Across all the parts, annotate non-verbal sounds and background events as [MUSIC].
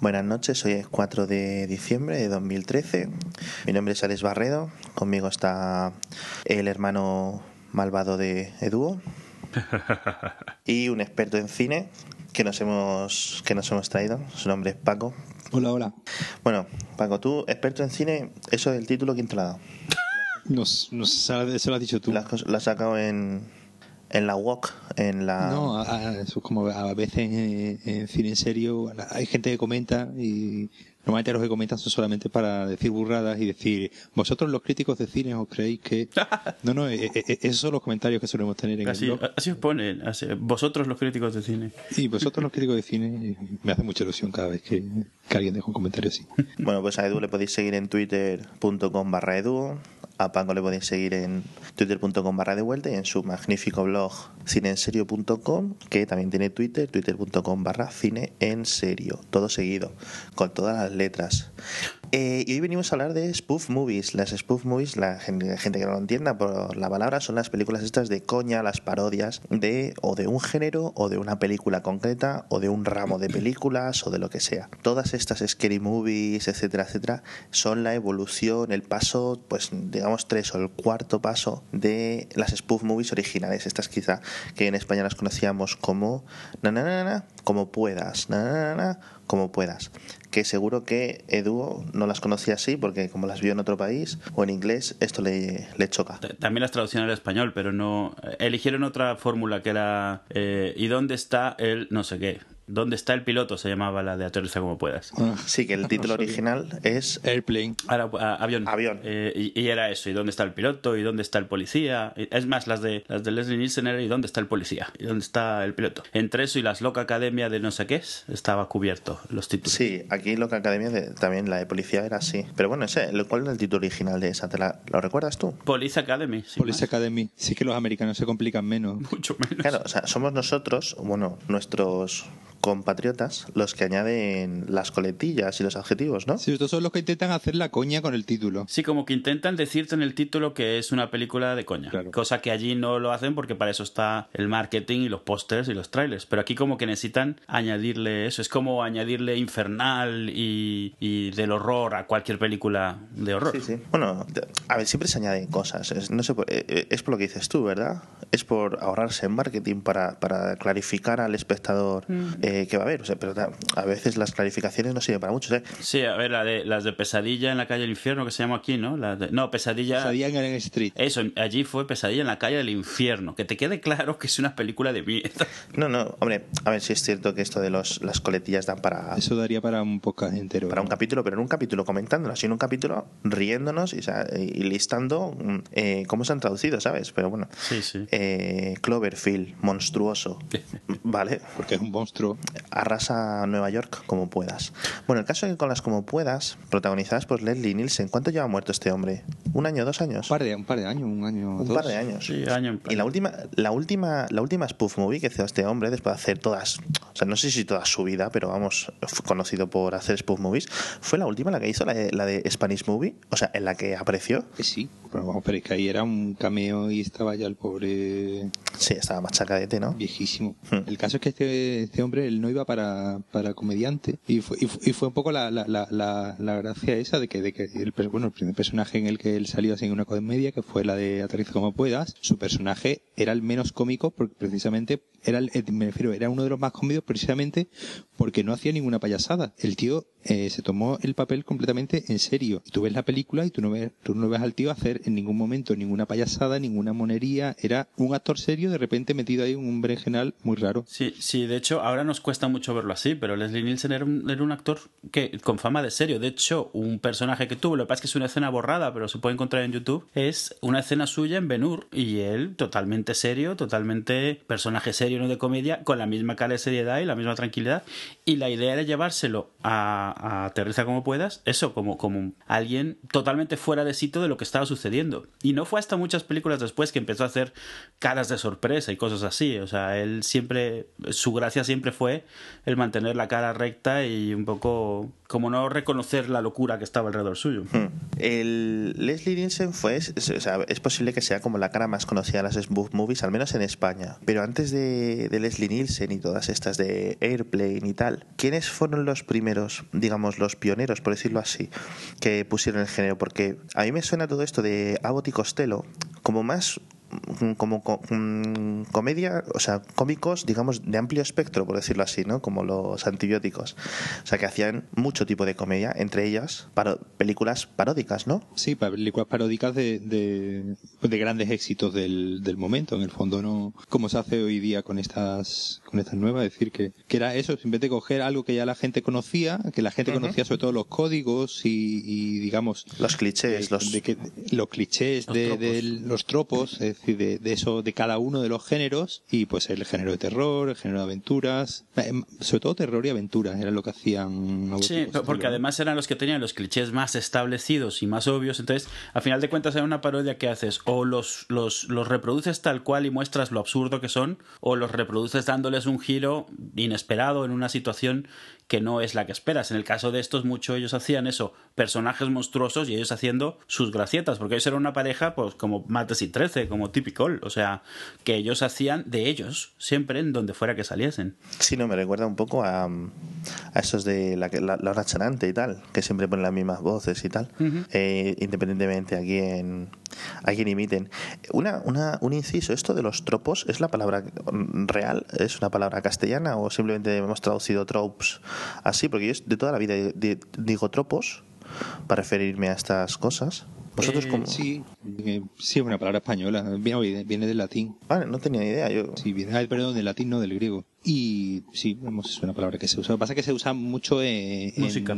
Buenas noches, hoy es 4 de diciembre de 2013. Mi nombre es Alex Barredo, conmigo está el hermano malvado de Eduo [LAUGHS] y un experto en cine que nos hemos que nos hemos traído. Su nombre es Paco. Hola, hola. Bueno, Paco, tú experto en cine, eso del título quién te lo ha dado? Nos, nos, eso lo has dicho tú. Lo has, lo has sacado en en la walk, en la... No, a, a- eso es como a veces en, en cine en serio hay gente que comenta y normalmente los que comentan son solamente para decir burradas y decir, vosotros los críticos de cine os creéis que... [LAUGHS] No, no, e- e- esos son los comentarios que solemos tener en Así, el blog. así os ponen, así- vosotros los críticos de cine. Y vosotros los críticos de cine me hace mucha ilusión cada vez que, que alguien deja un comentario así. Bueno, pues a Edu le podéis seguir en twitter.com barra Edu, a Paco le podéis seguir en twitter.com barra de vuelta y en su magnífico blog cineenserio.com que también tiene twitter, twitter.com barra cine en serio, todo seguido, con todas las letras. Eh, y hoy venimos a hablar de spoof movies. Las spoof movies, la gente, que no lo entienda por la palabra, son las películas estas de coña, las parodias de o de un género o de una película concreta o de un ramo de películas o de lo que sea. Todas estas scary movies, etcétera, etcétera, son la evolución, el paso, pues digamos tres o el cuarto paso de las spoof movies originales. Estas quizá que en España las conocíamos como na na na na, como puedas, na na na, como puedas. Que seguro que Edu no las conocía así porque como las vio en otro país o en inglés, esto le, le choca. También las traducciones al español, pero no. eh, Eligieron otra fórmula que era. eh, ¿Y dónde está el no sé qué? ¿Dónde está el piloto? Se llamaba la de Aterriza como puedas. Ah, Sí, que el [LAUGHS] título original es Airplane. Ahora, a- avión. Avión. Eh, y, y era eso. ¿Y dónde está el piloto? ¿Y dónde está el policía? Y- Es más, las de las de Leslie Nielsen era ¿Y dónde está el policía? ¿Y dónde está el piloto? Entre eso y las Loca Academia de no sé qué es, estaba cubierto los títulos. Sí, aquí Loca Academia de- también la de policía era así. Pero bueno, ese, ¿cuál era el título original de esa? ¿Te la- ¿Lo recuerdas tú? Police Academy. Police más. Academy. Sí que los americanos se complican menos. Mucho menos. Claro, o sea, somos nosotros, bueno, nuestros compatriotas, los que añaden las coletillas y los adjetivos, ¿no? Sí, estos son los que intentan hacer la coña con el título. Sí, como que intentan decirte en el título que es una película de coña. Claro. Cosa que allí no lo hacen porque para eso está el marketing y los pósters y los trailers. Pero aquí como que necesitan añadirle eso. Es como añadirle infernal y, y del horror a cualquier película de horror. Sí, sí. Bueno, a ver, siempre se añaden cosas. Es, no sé, por- eh, eh, es por lo que dices tú, ¿verdad? Es por ahorrarse en marketing para, para clarificar al espectador eh, qué va a haber. O sea, pero a veces las clarificaciones no sirven para mucho. ¿eh? Sí, a ver, la de, las de Pesadilla en la calle del infierno que se llama aquí, ¿no? La de- no, Pesadilla... Sabían en el Street. Eso, allí fue Pesadilla en la calle del infierno. Que te quede claro que es una película de mierda. [LAUGHS] No, no, hombre, a ver si es cierto que esto de los, las coletillas dan para, Eso daría para un podcast entero. para un capítulo, pero en un capítulo comentándolo, sino un capítulo riéndonos y listando mm, eh, cómo se han traducido, ¿sabes? Pero bueno, Sí, sí. eh, Cloverfield, monstruoso, [LAUGHS] ¿vale? Porque es un monstruo. Arrasa Nueva York como puedas. Bueno, el caso es que con las como puedas, protagonizadas por Leslie Nielsen, ¿cuánto lleva muerto este hombre? ¿Un año, dos años? Un par de, un par de años, un año Un dos. par de años. Sí, año en Y la última, la última, la última spoof movie que hizo este hombre después de hacer todas, o sea, no sé si toda su vida, pero vamos, fue conocido por hacer spoof movies, fue la última la que hizo, la de, la de Spanish Movie, o sea, en la que apareció. Que sí, pero vamos, pero es que ahí era un cameo y estaba ya el pobre Sí, estaba machacadete, ¿no? viejísimo. Hmm. El caso es que este, este hombre, no iba para, para comediante y fue, y fue, un poco la, la, la, la, gracia esa de que, de que el, bueno, el primer personaje en el que él salió así en una comedia, que fue la de Aterriza como puedas, su personaje era el menos cómico porque precisamente era, el- me refiero, era uno de los más cómicos precisamente porque no hacía ninguna payasada. El tío eh, se tomó el papel completamente en serio. Y tú ves la película y tú no ves, tú no ves al tío hacer en ningún momento ninguna payasada, ninguna monería. Era un actor serio de repente metido ahí en un berenjenal muy raro. Sí, sí, de hecho, ahora nos cuesta mucho verlo así, pero Leslie Nielsen era un, era un actor que con fama de serio. De hecho, un personaje que tuvo, lo que pasa es que es una escena borrada, pero se puede encontrar en YouTube, es una escena suya en Ben-Hur y él totalmente serio, totalmente personaje serio, no de comedia, con la misma cara de seriedad y la misma tranquilidad. Y la idea era llevárselo a, a como puedas, eso, como, como alguien totalmente fuera de sitio de lo que estaba sucediendo. Y no fue hasta muchas películas después que empezó a hacer caras de sorpresa y cosas así. O sea, él siempre, su gracia siempre fue el mantener la cara recta y un poco como no reconocer la locura que estaba alrededor suyo. Hmm. El Leslie Nielsen fue, es posible que sea como la cara más conocida de las spoof movies, al menos en España. Pero antes de, de Leslie Nielsen y todas estas de Airplane y tal, ¿quiénes fueron los primeros, digamos, los pioneros, por decirlo así, que pusieron el género? Porque a mí me suena todo esto de Abbott y Costello como más como co- mm, comedia, o sea, cómicos, digamos, de amplio espectro, por decirlo así, ¿no? Como los antibióticos. O sea, que hacían mucho tipo de comedia, entre ellas paro- películas paródicas, ¿no? Sí, películas paródicas de, de, de grandes éxitos del, del momento, en el fondo, no como se hace hoy día con estas con estas nuevas, es decir, que, que era eso, simplemente coger algo que ya la gente conocía, que la gente conocía sobre todo los códigos y, y, digamos, Los clichés, de, los... de que, los clichés Los de, tropos. de los tropos, es decir, de, de eso, de cada uno de los géneros, y pues el género de terror, el género de aventuras, eh, sobre todo terror y aventuras, era lo que hacían. Sí, porque además eran los que tenían los clichés más establecidos y más obvios. Entonces, al final de cuentas, era una parodia que haces o los, los, los reproduces tal cual y muestras lo absurdo que son, o los reproduces dándoles un giro inesperado en una situación que no es la que esperas. En el caso de estos, mucho ellos hacían eso, personajes monstruosos y ellos haciendo sus gracietas, porque ellos eran una pareja, pues como Martes y Trece, como Typical, o sea, que ellos hacían de ellos, siempre en donde fuera que saliesen. Sí, no, me recuerda un poco a, a esos de la, la, la hora chanante y tal, que siempre ponen las mismas voces y tal, eh, independientemente a quién, a quién imiten. Una, una, un inciso, esto de los tropos, ¿es la palabra real? ¿Es una palabra castellana o simplemente hemos traducido tropes así? Porque yo de toda la vida di- digo tropos para referirme a estas cosas. ¿Vosotros Eh, cómo? Sí, eh, sí, es una palabra española, viene, viene del latín. Vale, no tenía idea. Yo... Sí, viene, ah, perdón, del latín, no del griego. Y sí, vamos, es una palabra que se usa. Lo que pasa es que se usa mucho en, Música.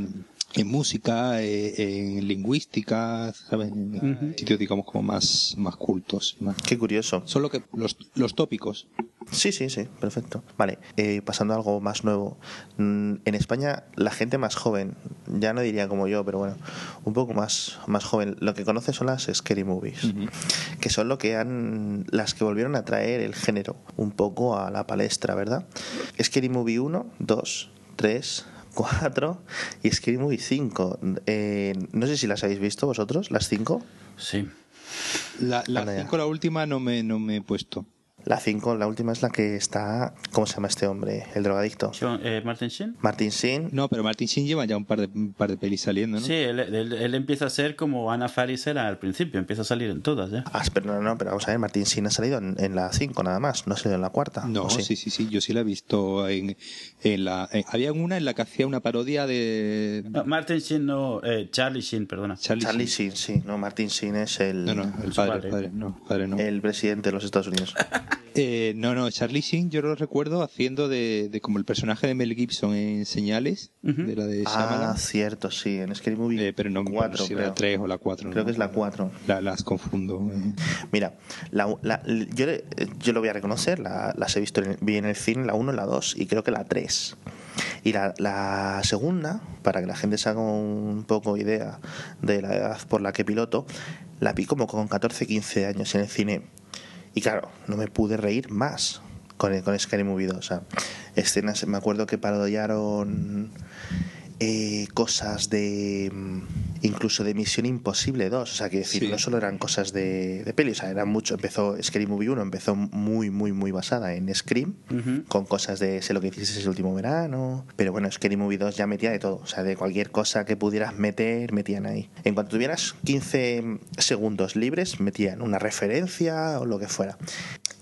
en música, eh, en lingüística, ¿sabes? En sitios, digamos, como más, más cultos. Más. Qué curioso. Solo que los, los tópicos. Sí, sí, sí, perfecto. Vale, eh, pasando a algo más nuevo. Mm, En España, la gente más joven, ya no diría como yo, pero bueno, un poco más, más joven, lo que conoce son las scary movies, que son lo que han, las que volvieron a traer el género un poco a la palestra, ¿verdad? Scary Movie 1, 2, 3, 4 y Scary Movie 5. Eh, no sé si las habéis visto vosotros, las 5. Sí. La, la cinco, la última, no me, no me he puesto. La 5, la última es la que está, ¿cómo se llama este hombre? El drogadicto. Sean- eh, Martin Sheen. Martin Sheen. No, pero Martin Sheen lleva ya un par de, un par de pelis saliendo, ¿no? Sí, él, él- él empieza a ser como Anna Faris era al principio, empieza a salir en todas ya. Ah, pero no, no, pero vamos a ver, Martín Sin ha salido en, en la 5 nada más, no ha salido en la cuarta. No, ¿o sí? sí, sí, yo sí la he visto en, en la... en- había una en la que hacía una parodia de... No, Martin Sheen no, eh, Charlie Sheen, perdona. Charlie, Charlie Sheen. Sí, no, Martín Sin es el, No, no, el padre, padre, no, padre no. el presidente de los Estados Unidos. [LAUGHS] Eh, no, no, Charlie Sheen yo lo recuerdo haciendo de, de como el personaje de Mel Gibson en Señales, de la de ah, Shyamalan. cierto, sí, en Scary Movie Eh, pero no me 4, acuerdo si era creo. la 3 o la 4. Creo que es la 4. La- las confundo. eh. Mira, la, la- yo, le- yo lo voy a reconocer, la- las he visto en, vi en el cine, la 1, la 2 y creo que la 3. Y la, la segunda, para que la gente se haga un poco idea de la edad por la que piloto, la vi como con 14, 15 años en el cine. Y claro, no me pude reír más con, con Scary Movie 2. O sea, escenas, me acuerdo que parodiaron eh, cosas de mm, incluso de Misión Imposible 2 o sea que decir Sí. no solo eran cosas de, de peli o sea eran mucho empezó Scary Movie 1 empezó muy muy muy basada en Scream con cosas de sé lo que hiciste ese último verano pero bueno Scary Movie 2 ya metía de todo o sea de cualquier cosa que pudieras meter metían ahí. En cuanto tuvieras 15 segundos libres metían una referencia o lo que fuera.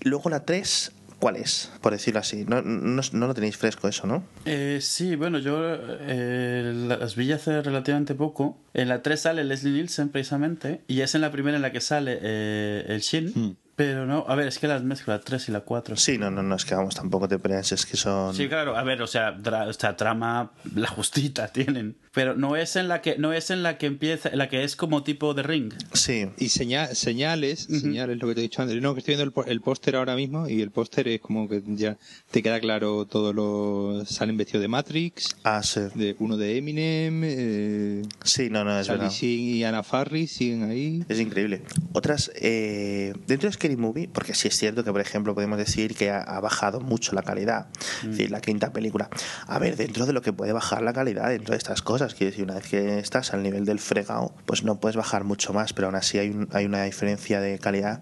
Luego la 3 ¿Cuál es? Por decirlo así. No, no, no lo tenéis fresco eso, ¿no? Eh, sí, bueno, yo eh, las vi hace relativamente poco. En la 3 sale Leslie Nielsen precisamente, y es en la primera en la que sale eh, el Shin. Hmm. Pero no, a ver, es que las mezclo, la 3 y la 4. Sí, no, no, no, es que vamos, tampoco te creas, es que son... Sí, claro, a ver, o sea, dra- o sea, trama la justita [LAUGHS] tienen, pero no es en la que no es en la que empieza, en la que es como tipo de ring. Sí, Y seña- señales, señales, lo que te he dicho antes. No, que estoy viendo el, el póster ahora mismo y el póster es como que ya te queda claro todo lo... Salen vestidos de Matrix, ah, sí. de uno de Eminem, eh, Sí, no, no, es Charlie verdad. Y Anna Farris siguen ahí. Es increíble. Otras, eh, dentro de Scary Movie, porque sí es cierto que, por ejemplo, podemos decir que ha, ha bajado mucho la calidad, es decir, la quinta película. A ver, dentro de lo que puede bajar la calidad, dentro de estas cosas, quiero decir, una vez que estás al nivel del fregado, pues no puedes bajar mucho más, pero aún así hay, un- hay una diferencia de calidad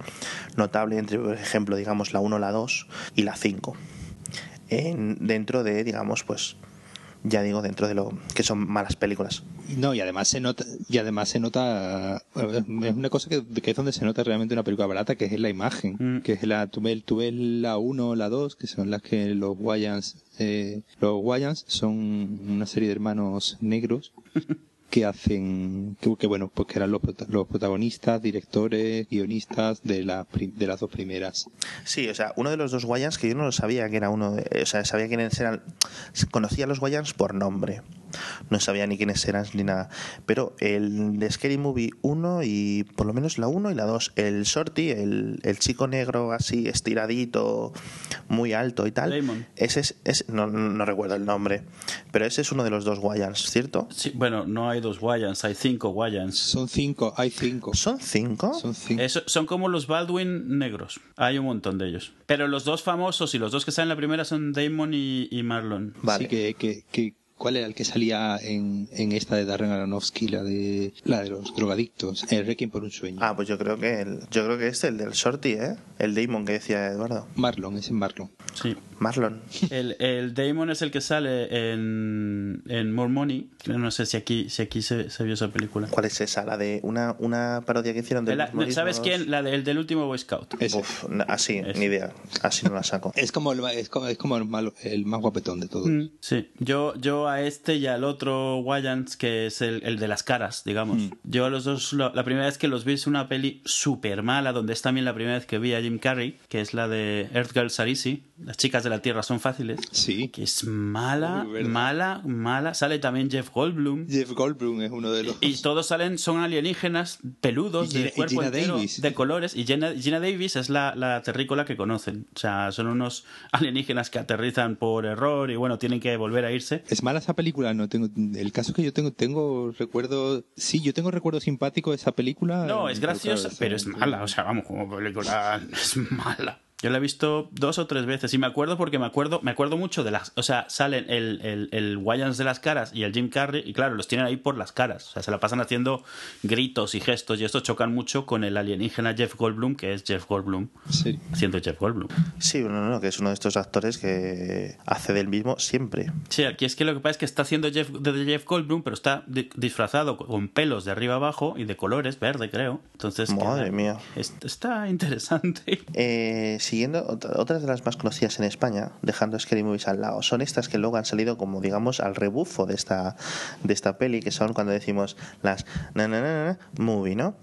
notable entre, por ejemplo, digamos, la 1, la 2 y la 5. en, dentro de, digamos, pues ya digo, dentro de lo que son malas películas. No, y además se nota, y además se nota, es una cosa que, que es donde se nota realmente una película barata, que es la imagen, Mm. que es la, tú ves, tú ves la 1 la 2, que son las que los Wayans, eh, los Wayans son una serie de hermanos negros [LAUGHS] que hacen, que, que bueno, pues que eran los, los protagonistas, directores, guionistas de, la, pri- de las dos primeras. Sí, o sea, uno de los dos Wayans que yo no lo sabía que era uno, de- o sea, sabía quiénes eran, conocía a los Wayans por nombre, no sabía ni quiénes eran ni nada, pero el de Scary Movie 1 y por lo menos la 1 y la 2, el Shorty, el, el chico negro así estiradito, muy alto y tal, Damon. ese es, es- no, no recuerdo el nombre, pero ese es uno de los dos Wayans, ¿cierto? Sí, bueno, no hay dos Wayans, hay cinco Wayans. Son cinco, hay cinco. ¿Son cinco? Son cinco. Eso- son como los Baldwin negros. Hay un montón de ellos. Pero los dos famosos y los dos que salen en la primera son Damon y, y Marlon. Vale. Sí, que, que, que- ¿cuál era el que salía en, en esta de Darren Aronofsky, la de, la de los drogadictos? El Requiem por un sueño. Ah, pues yo creo que el, yo creo que este, el del Shorty, ¿eh? El Damon que decía Eduardo. Marlon, ese es Marlon. Sí. Marlon. [LAUGHS] El, el Damon es el que sale en, en More Money. No sé si aquí, si aquí se, se vio esa película. ¿Cuál es esa? La de una, una parodia que hicieron de La- ¿Sabes quién? La de- el del último Boy Scout. Ese. Uf, así, Ese. ni idea. Así no la saco. Es como el, ma- es como, es como el, malo- el más guapetón de todos. Mm, Sí, yo, yo a este y al otro Wayans, que es el, el de las caras, digamos. Yo a los dos, lo- la primera vez que los vi es una peli súper mala, donde es también la primera vez que vi a Jim Carrey, que es la de Earth Girl Sarisi, Las chicas de la Tierra son fáciles, Sí. que es mala, mala, mala. Sale también Jeff Goldblum. Jeff Goldblum es uno de los... Y todos salen, son alienígenas, peludos, Y Gina- de y cuerpo entero, Davis. de colores. Y Gina, Gina Davis es la, la terrícola que conocen. O sea, son unos [LAUGHS] alienígenas que aterrizan por error y bueno, tienen que volver a irse. Es mala esa película, no tengo el caso es que yo tengo tengo recuerdo, sí, yo tengo recuerdo simpático de esa película. No, es pero graciosa, claro, pero es mala. O sea, vamos, como película [LAUGHS] es mala. Yo la he visto dos o tres veces y me acuerdo porque me acuerdo, me acuerdo mucho de las. O sea, salen el, el, el Wayans de las caras y el Jim Carrey, y claro, los tienen ahí por las caras. O sea, se la pasan haciendo gritos y gestos, y esto chocan mucho con el alienígena Jeff Goldblum, que es Jeff Goldblum, Sí. haciendo Jeff Goldblum. Sí, no, no, que es uno de estos actores que hace del mismo siempre. Sí, aquí es que lo que pasa es que está haciendo Jeff, de Jeff Goldblum, pero está di- disfrazado con pelos de arriba abajo y de colores, verde, creo. Entonces, Madre queda- mía. es- está interesante. Eh, siguiendo, otra- otras de las más conocidas en España, dejando Scary Movies al lado, son estas que luego han salido como, digamos, al rebufo de esta, de esta peli, que son cuando decimos las na, na, na, movie, ¿no?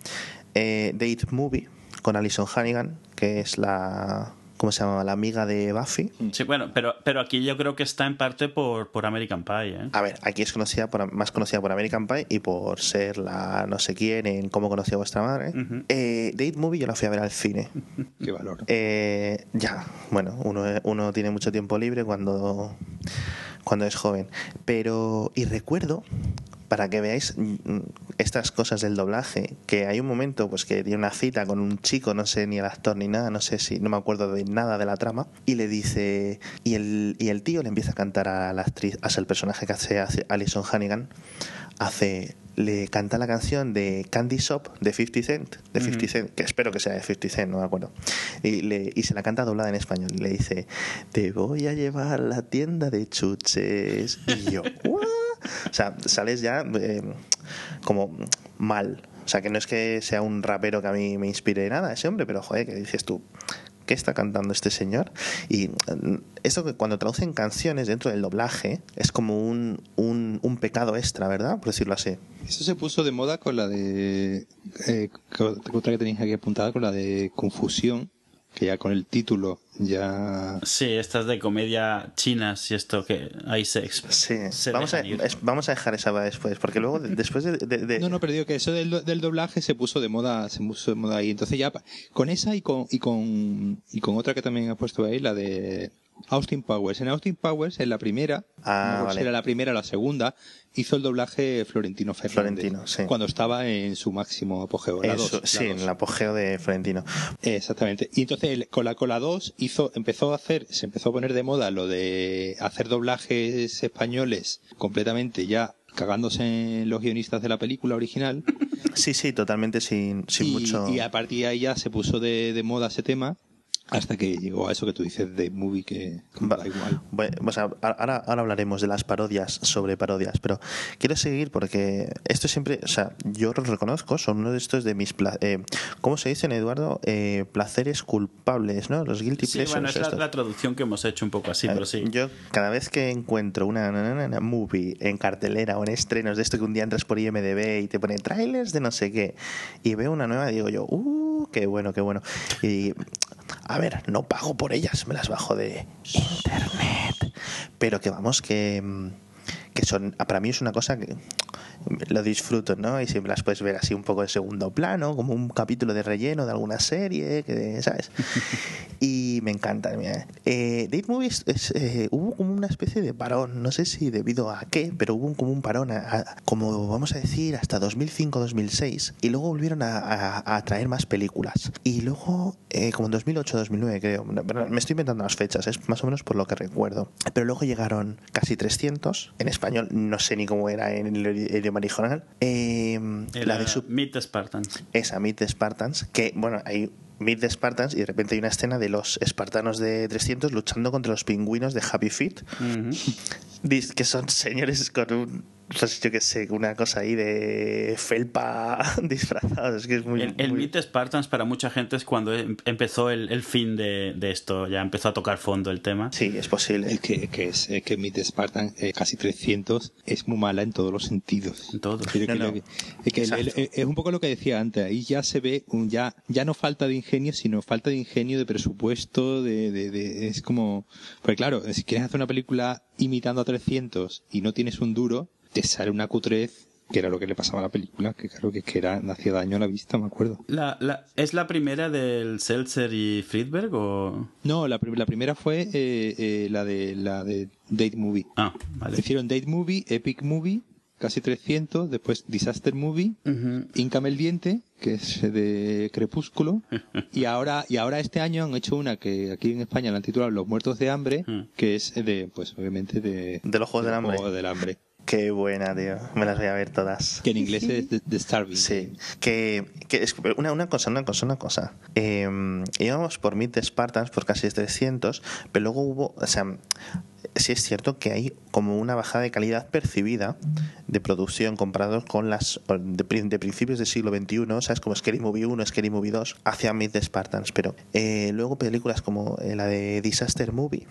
Eh, Date Movie, con Alison Hannigan, que es la... ¿Cómo se llama? La amiga de Buffy. Sí, bueno, pero, pero aquí yo creo que está en parte por, por American Pie, ¿eh? A ver, aquí es conocida por, más conocida por American Pie y por ser la no sé quién en Cómo conocí a vuestra madre. Eh, Date Movie yo la fui a ver al cine. [LAUGHS] Qué valor. Eh, ya, bueno, uno, uno tiene mucho tiempo libre cuando, cuando es joven. Pero, y recuerdo, para que veáis mm, estas cosas del doblaje, que hay un momento pues que tiene una cita con un chico, no sé ni el actor ni nada, no sé si, no me acuerdo de nada de la trama, y le dice, y el, y el tío le empieza a cantar a la actriz, a el personaje que hace, hace Alison Hannigan, hace le canta la canción de Candy Shop de 50 Cent, de 50 Cent, que espero que sea de 50 Cent, no me acuerdo. Y, le, y se la canta doblada en español. Y le dice, te voy a llevar a la tienda de chuches. Y yo, [LAUGHS] "What?". O sea, sales ya eh, como mal. O sea, que no es que sea un rapero que a mí me inspire nada ese hombre, pero joder, que dices tú, ¿qué está cantando este señor? Y mm, esto que cuando traducen canciones dentro del doblaje es como un, un, pecado extra, ¿verdad? Por decirlo así. Eso se puso de moda con la de eh, otra que tenéis aquí apuntada con la de Confusión, que ya con el título ya Sí, estas de comedia chinas y esto que hay sex. Sí, Se vamos a, es- vamos a dejar esa después, porque luego, de- después de... de- de- No, no, pero digo que eso del, del doblaje se puso de moda, se puso de moda ahí. Entonces ya con esa y con y con y con otra que también ha puesto ahí, la de Austin Powers. En Austin Powers, en la primera, Ah, no vale. era la primera o la segunda, hizo el doblaje Florentino Fernández. Florentino, sí. Cuando estaba en su máximo apogeo. La dos, la sí, dos. en el apogeo de Florentino. Exactamente. Y entonces con la cola 2 hizo, empezó a hacer, se empezó a poner de moda lo de hacer doblajes españoles completamente ya cagándose en los guionistas de la película original. Sí, sí, totalmente sin, sin y, mucho... y a partir de ahí ya se puso de, de moda ese tema. Hasta que llegó a eso que tú dices de movie que Va- da igual. Bueno, ahora, ahora hablaremos de las parodias sobre parodias, pero quiero seguir porque esto siempre, o sea, yo lo reconozco, son uno de estos de mis, pla- eh, ¿cómo se dicen, Eduardo? Eh, placeres culpables, ¿no? Los guilty Sí, pleasures. bueno, es la, traducción que hemos hecho un poco así, pero sí. Yo cada vez que encuentro una, una- una- una movie en cartelera o en estrenos de esto que un día entras por IMDB y te pone trailers de no sé qué y veo una nueva digo yo, uh, qué bueno, qué bueno. Y a ver, no pago por ellas, me las bajo de internet. Pero que vamos, que, mm, que son, para mí es una cosa que lo disfruto, ¿no? Y siempre las puedes ver así un poco de segundo plano, como un capítulo de relleno de alguna serie, que, ¿sabes? [LAUGHS] y me encanta. mira. Eh, Date Movies es, eh, hubo como una especie de parón, no sé si debido a qué, pero hubo como un parón, a- a- como vamos a decir, hasta 2005-2006, y luego volvieron a, a- traer más películas. Y luego, eh, como en 2008-2009, creo, me estoy inventando las fechas, es más o menos por lo que recuerdo. Pero luego llegaron casi 300, en español, no sé ni cómo era en el idioma original. Eh, la de Sup- Meet the Spartans. esa Meet the Spartans, que bueno, hay Meet the Spartans y de repente hay una escena de los espartanos de 300 luchando contra los pingüinos de Happy Feet, Ujú. Dis- que son señores con un, yo qué sé, una cosa ahí de felpa [LAUGHS] disfrazados, es que es muy... El, el muy- Meet the Spartans para mucha gente es cuando em- empezó el, el fin de, de esto, ya empezó a tocar fondo el tema. Sí, es posible. Es que, que es es que Meet the Spartan, eh, casi 300, es muy mala en todos los sentidos. En todos. No, que no. lo que- es, que el- el- Exacto. es un poco lo que decía antes, ahí ya se ve, un, ya, ya no falta de ingenio, sino falta de ingenio, de presupuesto, de, de, de- es como, pues claro, si quieres hacer una película imitando a 300 y no tienes un duro, te sale una cutrez, que era lo que le pasaba a la película, que claro que, que era, hacía daño a la vista, me acuerdo. La, la- ¿Es la primera del Seltzer y Friedberg o...? No, la, la primera fue eh, eh, la de la de Date Movie. Ah, vale. Hicieron Date Movie, Epic Movie, casi 300, después Disaster Movie, Ujú. Incame el Diente, que es de Crepúsculo, [LAUGHS] y ahora, y ahora este año han hecho una que aquí en España la han titulado Los Muertos de Hambre, que es de, pues obviamente de... De los Juegos del Hambre. Juegos del Hambre. Qué buena, tío. Me las voy a ver todas. Que en inglés es The, The Starving. Sí, que, que es una, una cosa, una cosa, una cosa. Eh, íbamos por Meet the Spartans por casi 300, pero luego hubo, o sea, sí es cierto que hay como una bajada de calidad percibida de producción comparados con las de, de principios del siglo XXI, ¿sabes? Como Scary Movie 1, Scary Movie 2, hacia Meet the Spartans, pero eh, luego películas como eh, la de Disaster Movie.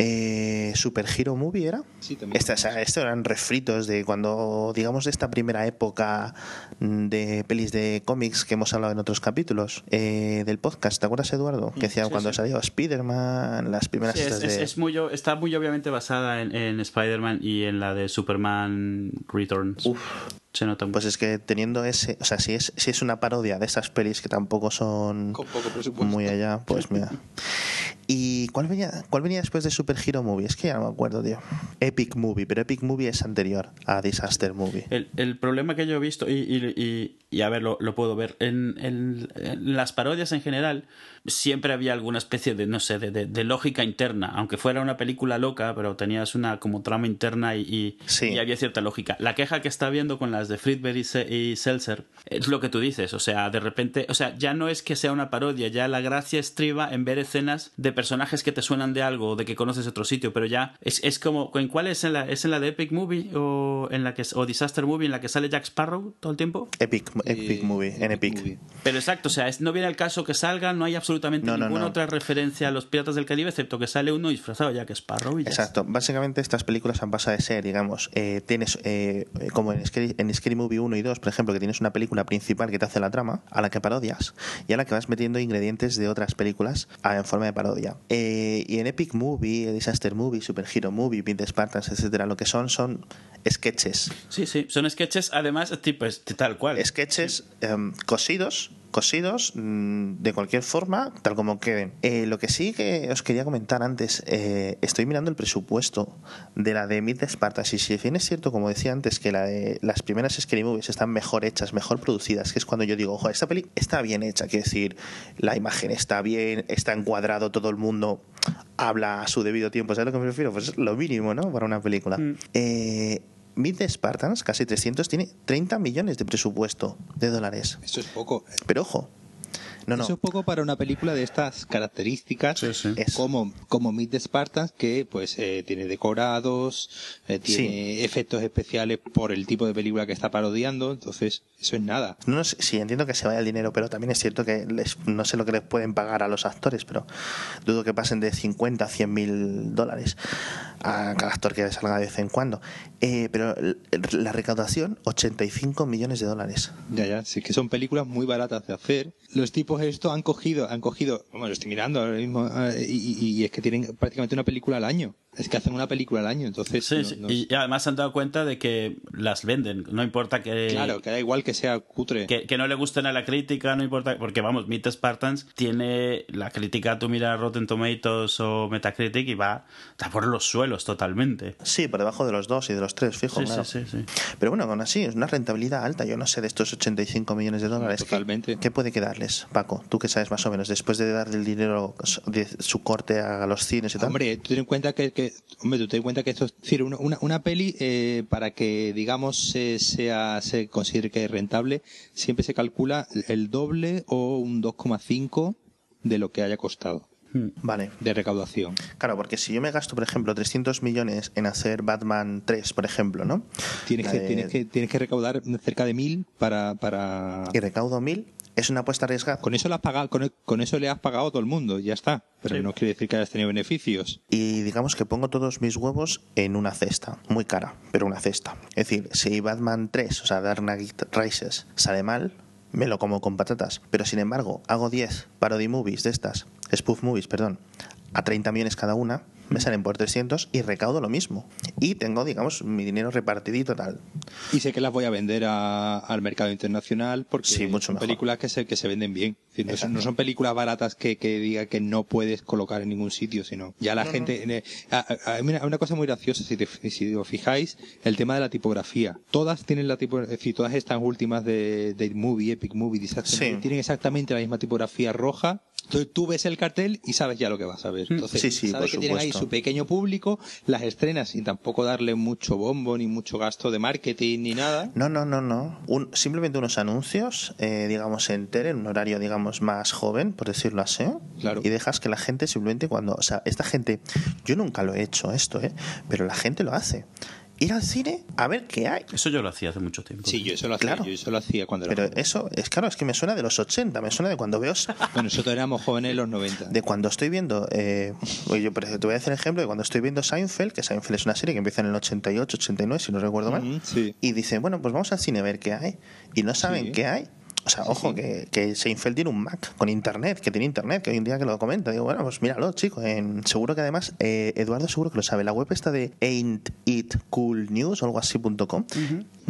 Eh, Super Hero Movie era Sí, también. Esta- o sea, estos eran refritos de cuando, digamos, de esta primera época mm, de pelis de cómics que hemos hablado en otros capítulos eh, del podcast. ¿Te acuerdas, Eduardo? Que decía sí, cuando sí. salió Spider-Man, las primeras Sí, es, de... es muy, está muy obviamente basada en, en Spider-Man y en la de Superman Returns. Uf. Se nota mucho. Pues es que teniendo ese, o sea, si es, si es una parodia de esas pelis que tampoco son Con poco muy allá, pues mira. [LAUGHS] ¿Y cuál venía, cuál venía después de Super Hero Movie? Es que ya no me acuerdo, tío. Epic Movie, pero Epic Movie es anterior a Disaster Movie. El, problema que yo he visto, y, a ver, lo, puedo ver, en las parodias en general, siempre había alguna especie de, no sé, de, de- de lógica interna, aunque fuera una película loca, pero tenías una como trama interna y, y- Sí. y había cierta lógica. La queja que está habiendo con las de Friedberg y, Se- y Seltzer es lo que tú dices, o sea, de repente, o sea, ya no es que sea una parodia, ya la gracia estriba en ver escenas de personajes que te suenan de algo o de que conoces otro sitio, pero ya es, es como, ¿en cuál es? ¿En la, ¿Es en la de Epic Movie o en la que o Disaster Movie en la que sale Jack Sparrow todo el tiempo? Epic, Epic Movie, en Epic. Movie. Pero exacto, o sea, es- no viene al caso que salgan, no hay absolutamente No, no, ninguna no. otra referencia a los Piratas del Caribe, excepto que sale uno disfrazado de Jack Sparrow y ya Exacto. Básicamente estas películas han pasado de ser, digamos, eh, tienes eh, como en Scary, en Scary Movie 1 y 2, por ejemplo, que tienes una película principal que te hace la trama, a la que parodias, y a la que vas metiendo ingredientes de otras películas ah, en forma de parodia. Eh, y en Epic Movie, Disaster Movie, Super Hero Movie, the Spartans, etcétera, lo que son son sketches. Sí, sí, son sketches, además, tipo, es tal cual. Sketches em, cosidos cosidos mm, de cualquier forma, tal como queden. Eh, lo que sí que os quería comentar antes, eh, estoy mirando el presupuesto de la de Meet the Spartans y si bien es cierto, como decía antes, que la de las primeras Scary Movies están mejor hechas, mejor producidas, que es cuando yo digo, ojo, esta peli está bien hecha, quiero decir, la imagen está bien, está encuadrado, todo el mundo habla a su debido tiempo, ¿sabes a lo que me refiero? Pues es lo mínimo, ¿no? Para una película. Mm. Eh, Meet the Spartans, casi 300, tiene 30 millones de presupuesto de dólares. Eso es poco. Pero ojo, No, no. Eso es poco para una película de estas características, Sí, sí. Es- como, como Meet the Spartans, que pues eh, tiene decorados, eh, tiene efectos especiales por el tipo de película que está parodiando, entonces eso es nada. No, no sé- sí, entiendo que se vaya el dinero, pero también es cierto que les- no sé lo que les pueden pagar a los actores, pero dudo que pasen de 50 a 100 mil dólares a cada actor que salga de vez en cuando. Eh, pero la recaudación, 85 millones de dólares. Ya, ya, sí que son películas muy baratas de hacer. Los tipos esto han cogido, han cogido, bueno, lo estoy mirando ahora mismo, eh, y, y- y es que tienen prácticamente una película al año. Es que hacen una película al año, entonces... Sí, no- sí. no- Y además se han dado cuenta de que las venden. No importa que, claro, que da igual que sea cutre. que, que no le gusten a la crítica, no importa. Porque vamos, Meet Spartans tiene la crítica, tú miras Rotten Tomatoes o Metacritic y va, está por los suelos totalmente. Sí, por debajo de los dos y de los tres, fijo, Sí, claro. sí, sí, sí. Pero bueno, aún así, es una rentabilidad alta. Yo no sé de estos 85 millones de dólares. ¿qué- Totalmente. ¿Qué, puede quedarles, Paco? Tú que sabes más o menos, después de darle el dinero de su corte a los cines y tal. Hombre, tú ten en cuenta que, que- hombre, tú ten en cuenta que esto es decir, una, una, una peli eh, para que digamos se, sea se considere que es rentable, siempre se calcula el doble o un 2,5 de lo que haya costado Vale. de recaudación. Claro, porque si yo me gasto, por ejemplo, 300 millones en hacer Batman 3, por ejemplo, ¿no? Tienes que, de- tienes que tienes que recaudar cerca de mil para para Y recaudo 1000, es una apuesta arriesgada. con eso le has pagado con, con eso le has pagado a todo el mundo, ya está. Pero Sí. no quiere decir que hayas tenido beneficios. Y digamos que pongo todos mis huevos en una cesta, muy cara, pero una cesta. Es decir, si Batman 3, o sea, Dark Knight Rises, sale mal, me lo como con patatas. Pero sin embargo, hago 10 parody movies de estas, spoof movies, perdón, a 30 millones cada una, me salen por 300 y recaudo lo mismo. Y tengo, digamos, mi dinero repartidito tal. Y sé que las voy a vender a- al mercado internacional porque Sí, mucho son mejor. películas que se, que se venden bien. Decir, no, son, no películas baratas que, que diga que no puedes colocar en ningún sitio, sino ya la gente... eh, a- a- a- mira, una cosa muy graciosa, si, te- si os fijáis, el tema de la tipografía. Todas tienen la tipografía, es decir, todas estas últimas de, de Movie, Epic Movie, Disaster Sí. Movie, tienen exactamente la misma tipografía roja. Entonces tú ves el cartel y sabes ya lo que vas a ver. Entonces, Sí, sí, sabes por que tienen ahí supuesto. su pequeño público, las estrenas sin tampoco darle mucho bombo, ni mucho gasto de marketing, ni nada. No, no, no, no. Un- simplemente unos anuncios, eh, digamos, en en un horario, digamos, más joven, por decirlo así. Claro. Y dejas que la gente simplemente cuando... O sea, esta gente... Yo nunca lo he hecho esto, ¿eh? Pero la gente lo hace. Ir al cine a ver qué hay. Eso yo lo hacía hace mucho tiempo. Sí, yo eso lo hacía, Claro. yo eso lo hacía cuando era Pero joven. eso, es claro, es que me suena de los 80, me suena de cuando veo... [LAUGHS] Bueno, nosotros éramos jóvenes en los 90. De cuando estoy viendo, eh, oye, yo te voy a hacer el ejemplo de cuando estoy viendo Seinfeld, que Seinfeld es una serie que empieza en el 88, 89, si no recuerdo mal, Ujú, sí. y dicen, bueno, pues vamos al cine a ver qué hay, y no saben Sí. qué hay. O sea, ojo. Que, que Seinfeld tiene un Mac con internet, que tiene internet, que hoy en día que lo comenta. Digo, bueno, pues míralo, chico. En, seguro que además, eh, Eduardo seguro que lo sabe. La web está de Ain't It Cool News o algo así punto com.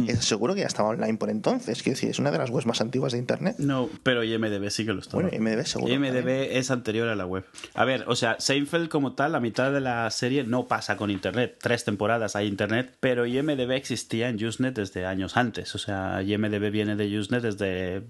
Es, seguro que ya estaba online por entonces. Quiero decir, es una de las webs más antiguas de internet. No, pero IMDB sí que lo está. Bueno, IMDb seguro IMDB también. es anterior a la web. A ver, o sea, Seinfeld como tal, la mitad de la serie no pasa con internet. Tres temporadas hay internet, pero IMDB existía en Usenet desde años antes. O sea, IMDB viene de Usenet desde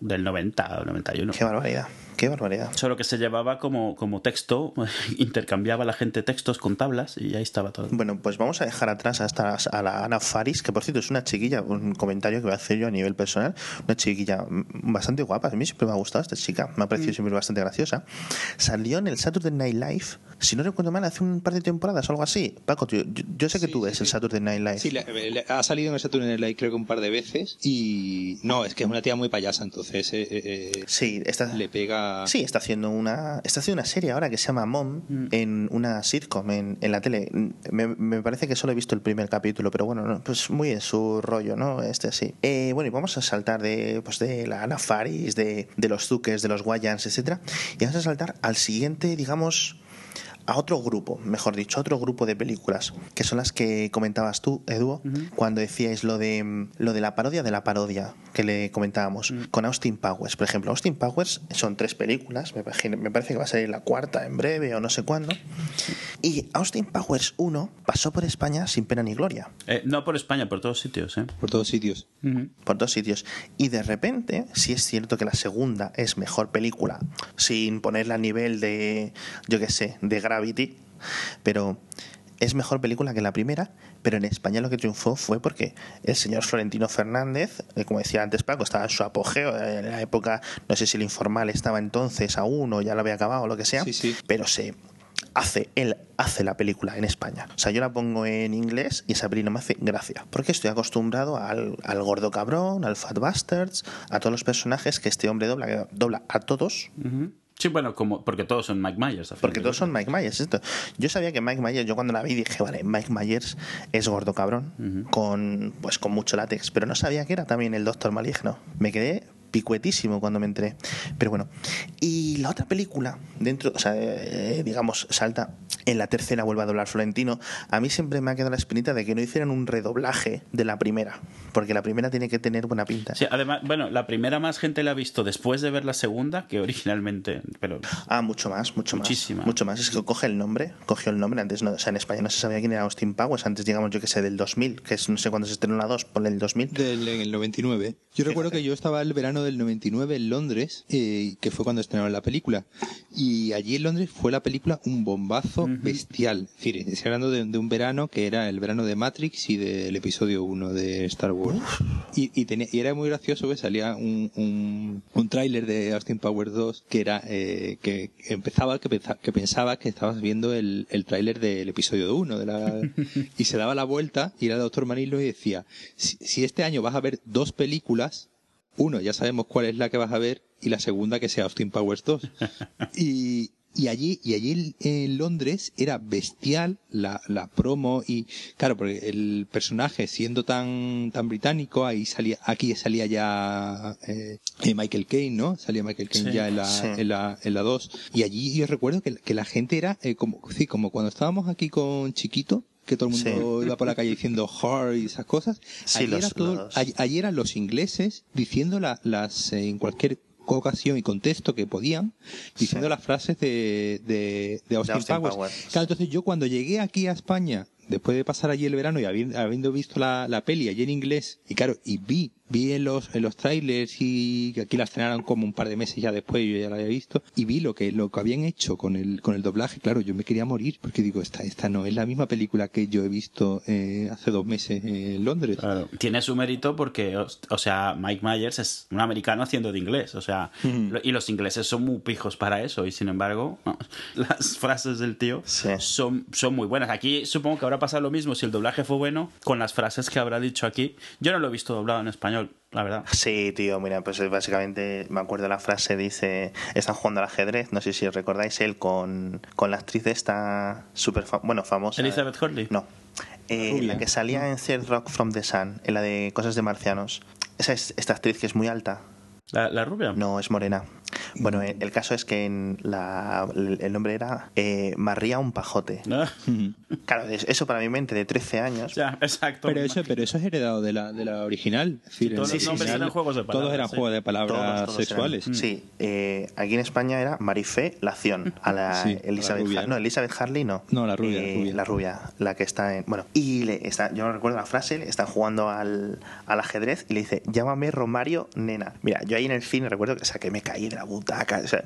del 90 o 91. Qué barbaridad, qué barbaridad. Solo que se llevaba como, como texto, [LAUGHS] intercambiaba la gente textos con tablas y ahí estaba todo. Bueno, pues vamos a dejar atrás hasta a la Ana Faris, que por cierto es una chiquilla, un comentario que voy a hacer yo a nivel personal, una chiquilla mm, bastante guapa, a mí siempre me ha gustado esta chica, me ha parecido siempre bastante graciosa. Salió en el Saturday Night Live, si no recuerdo mal, hace un par de temporadas o algo así. Paco, tío, yo, yo sé que Sí, tú sí, ves el sí. Saturday Night Live. Sí, le- le- ha salido en el Saturday Night Live creo que un par de veces y no, es que es una tía muy payasa, entonces eh, eh, eh, Sí, está, le pega... sí, está haciendo una está haciendo una serie ahora que se llama Mom en una sitcom en, en la tele. Me, me parece que solo he visto el primer capítulo, pero bueno, no, pues muy en su rollo, ¿no? Este sí. Eh, bueno, y vamos a saltar de pues de la Ana Faris, de, de los Zuckers, de los Guayans, etcétera, y vamos a saltar al siguiente, digamos a otro grupo, mejor dicho, a otro grupo de películas, que son las que comentabas tú, Edu, cuando decíais lo de mm, lo de la parodia de la parodia que le comentábamos con Austin Powers, por ejemplo. Austin Powers son tres películas, me, imagino- me parece que va a salir la cuarta en breve o no sé cuándo. Y Austin Powers 1 pasó por España sin pena ni gloria, Eh, no por España, por todos sitios, ¿eh? Por todos sitios. por dos sitios. Y de repente, si es cierto que la segunda es mejor película, sin ponerla a nivel de, yo qué sé, de Gravity, pero es mejor película que la primera, pero en España lo que triunfó fue porque el señor Florentino Fernández, eh, como decía antes Paco, estaba en su apogeo, eh, en la época, no sé si el informal estaba entonces aún o ya lo había acabado o lo que sea, Sí, sí. pero se hace, él hace la película en España. O sea, yo la pongo en inglés y esa película me hace gracia, porque estoy acostumbrado al, al gordo cabrón, al Fat Bastards, a todos los personajes que este hombre dobla, que dobla a todos Ujú. Sí, bueno, como, porque todos son Mike Myers. porque todos son Mike Myers. Esto. Yo sabía que Mike Myers, yo cuando la vi dije, vale, Mike Myers es gordo cabrón, con, pues, con mucho látex, pero no sabía que era también el Doctor Maligno. Me quedé picuetísimo cuando me enteré. Pero bueno, y la otra película, dentro, o sea, eh, digamos, salta, en la tercera vuelve a doblar Florentino. A mí siempre me ha quedado la espinita de que no hicieran un redoblaje de la primera, porque la primera tiene que tener buena pinta. Sí, además, bueno, la primera más gente la ha visto después de ver la segunda que originalmente. Pero Ah, mucho más, mucho Muchísima. más. Mucho más. Es que coge el nombre, cogió el nombre. Antes, no, o sea, en España no se sabía quién era Austin Powers. Antes, digamos, yo que sé, del 2000, que es no sé cuándo se estrenó la 2, ponle el 2000. Del, en el 99. Yo recuerdo que yo estaba el verano del 99 en Londres, eh, que fue cuando estrenaron la película. Y allí en Londres fue la película un bombazo bestial. Es decir, estoy hablando de, de un verano que era el verano de Matrix y del episodio 1 de Star Wars. Y, y, tenía, y era muy gracioso que salía un, un, un tráiler de Austin Powers 2 que era eh, que empezaba que, pensa- que pensaba que estabas viendo el, el tráiler del episodio 1 de la, [LAUGHS] y se daba la vuelta y era el doctor Manilo y decía si, si este año vas a ver dos películas uno ya sabemos cuál es la que vas a ver y la segunda que sea Austin Powers 2 [LAUGHS] y, y allí y allí en Londres era bestial la, la promo y claro porque el personaje siendo tan tan británico ahí salía aquí salía ya eh, eh, Michael Caine no salía Michael Caine Sí, ya en la, sí. en la en la 2 y allí yo recuerdo que, que la gente era eh, como sí como cuando estábamos aquí con chiquito que todo el mundo iba por la calle diciendo hard y esas cosas Sí, allí, los- era todo- los- allí- allí eran los ingleses diciendo la- las eh, en cualquier ocasión y contexto que podían diciendo Sí. las frases de, de, de Austin, Austin Powers. Powers. Claro, entonces yo cuando llegué aquí a España después de pasar allí el verano y habi- habiendo visto la, la peli allí en inglés y claro y vi vi en los en los trailers y que aquí la estrenaron como un par de meses ya después yo ya la había visto y vi lo que lo que habían hecho con el con el doblaje claro yo me quería morir porque digo esta esta no es la misma película que yo he visto eh, hace dos meses en Londres Claro. Tiene su mérito porque, o o sea, Mike Myers es un americano haciendo de inglés, o sea, lo- y los ingleses son muy pijos para eso, y sin embargo, vamos, [LAUGHS] las frases del tío Sí. son, son muy buenas. Aquí supongo que habrá pasado lo mismo si el doblaje fue bueno con las frases que habrá dicho aquí. Yo no lo he visto doblado en español, la verdad. Sí, tío, mira, pues es básicamente, me acuerdo la frase, dice, están jugando al ajedrez, no sé si os recordáis él con, con la actriz esta súper, fa- bueno, famosa. Elizabeth Hurley. No, Eh, la que salía en Third Rock from the Sun, en la de Cosas de Marcianos. Esa es esta actriz que es muy alta. ¿La, la rubia? No, es morena. Bueno, el caso es que en la, el nombre era eh, María un pajote. No. [LAUGHS] Claro, es- eso para mi mente de 13 años. Ya, exacto. pero eso pero eso es heredado de la de la original Es decir, todos los nombres eran juegos de todos palabras, eran sí. juegos de palabras Todos, todos sexuales eran. Sí, eh, aquí en España era Marifé Lación, a la Sí, Elizabeth la. Har- No, Elizabeth Harley no. No, la rubia, la Eh, rubia. La rubia, la que está en. Bueno, y le está, yo no recuerdo la frase, le están jugando al, al ajedrez y le dice: Llámame Romario, nena. Mira, yo ahí en el cine recuerdo que, o sea, que me caí de la butaca. O sea,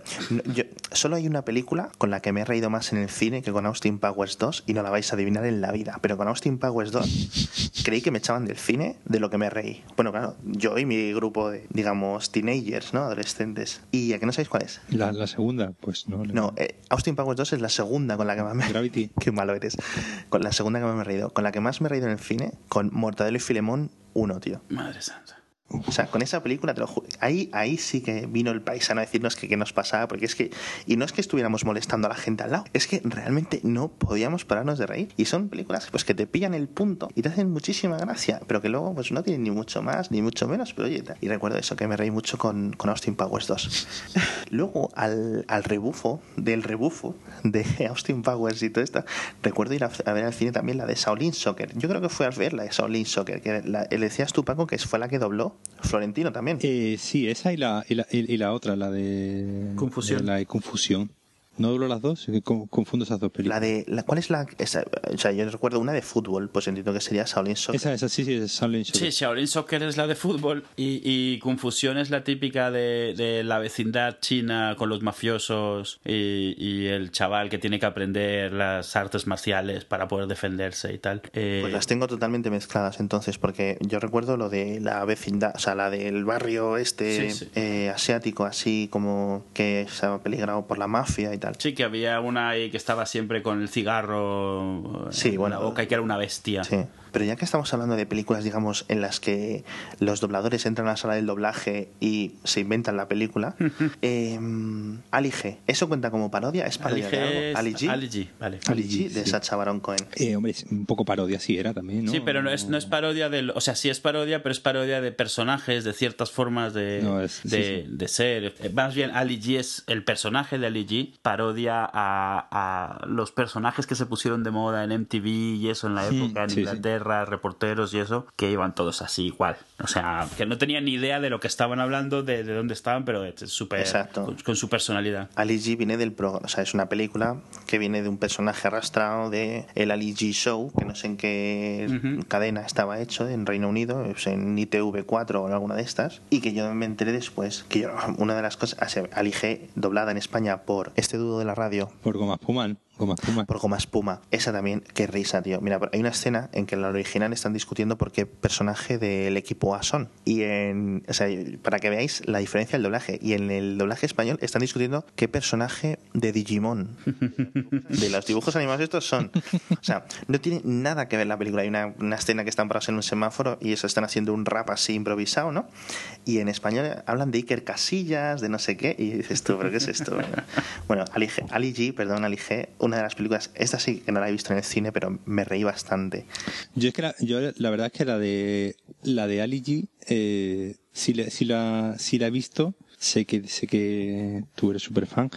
yo, solo hay una película con la que me he reído más en el cine que con Austin Powers 2 y no la vais a adivinar en la vida. Pero con Austin Powers 2 creí que me echaban del cine de lo que me reí. Bueno, claro, yo y mi grupo de, digamos, teenagers, ¿no? Adolescentes. ¿Y a que no sabéis cuál es? la, la segunda pues no No, eh, Austin Powers 2 es la segunda con la que más me Gravity. [LAUGHS] Qué malo eres. Con la segunda que más me he reído. Con la que más me he reído en el cine, con Mortadelo y Filemón 1, tío. Madre santa. O sea, con esa película, te lo juro, ahí, ahí sí que vino el paisano a decirnos que qué nos pasaba, porque es que, y no es que estuviéramos molestando a la gente al lado, es que realmente no podíamos pararnos de reír. Y son películas pues que te pillan el punto y te hacen muchísima gracia, pero que luego pues no tienen ni mucho más ni mucho menos, pero oye, y recuerdo eso, que me reí mucho con, con Austin Powers 2. [LAUGHS] luego, al, al rebufo, del rebufo de [LAUGHS] Austin Powers y todo esto, recuerdo ir a, a ver al cine también la de Shaolin Soccer. Yo creo que fue a ver la de Shaolin Soccer, que la, le decías tú, Paco, que fue la que dobló Florentino también. Eh, sí, esa y la, y la, y- la otra, la de. Confusión. de la de Confusión. ¿No dobló las dos? Confundo esas dos películas. La de, la, ¿Cuál es la...? esa- o sea, yo recuerdo una de fútbol, pues entiendo que sería Shaolin Soccer. Esa, esa, sí, sí, es Shaolin Soccer. Sí, Shaolin Soccer es la de fútbol y, y Confusión es la típica de, de la vecindad china con los mafiosos y, y el chaval que tiene que aprender las artes marciales para poder defenderse y tal. Eh, Pues las tengo totalmente mezcladas entonces, porque yo recuerdo lo de la vecindad, o sea, la del barrio este Sí, sí. eh, asiático, así como que estaba peligrado por la mafia y tal. Sí, que había una ahí que estaba siempre con el cigarro Sí, en bueno. la boca y que era una bestia. Sí. Pero ya que estamos hablando de películas, digamos, en las que los dobladores entran a la sala del doblaje y se inventan la película, [LAUGHS] eh, Ali G, ¿eso cuenta como parodia? ¿Es Ali parodia de G algo? es- Ali G. Ali G, vale. Ali Ali G, de sí. Sacha Baron Cohen. Eh, hombre, es un poco parodia, sí, era también, ¿no? Sí, pero no es, no es parodia del. O sea, sí es parodia, pero es parodia de personajes, de ciertas formas de, No, es- sí, de, sí. de ser. Eh, Más bien, Ali G es el personaje de Ali G, parodia a, a los personajes que se pusieron de moda en MTV y eso en la época en sí, reporteros y eso, que iban todos así igual. O sea, que no tenían ni idea de lo que estaban hablando, de, de dónde estaban, pero es súper. Exacto. Con, con su personalidad. Ali G viene del pro, o sea, es una película que viene de un personaje arrastrado de el Ali G Show, que no sé en qué cadena estaba hecho en Reino Unido, en ITV4 o en alguna de estas, y que yo me enteré después que yo, una de las cosas, o sea, Ali G doblada en España por este dudo de la radio, Por Goma Puman. Goma Puman. por Goma Espuma. Esa también, qué risa, tío. Mira, hay una escena en que en la original están discutiendo por qué personaje del equipo A son. Y en. O sea, para que veáis la diferencia del doblaje. Y en el doblaje español están discutiendo qué personaje de Digimon. De los dibujos animados estos son. O sea, no tiene nada que ver la película. Hay una, una escena que están parados en un semáforo y eso están haciendo un rap así improvisado, ¿no? Y en español hablan de Iker Casillas, de no sé qué. Y dices tú, ¿pero qué es esto? Bueno, Ali, G- Ali G, perdón, Ali G, una de las películas, esta sí que no la he visto en el cine, pero me reí bastante. Yo es que la, yo la verdad es que la de la de Ali G, eh, si, la, si, la, si la he visto, sé que sé que tú eres súper fan,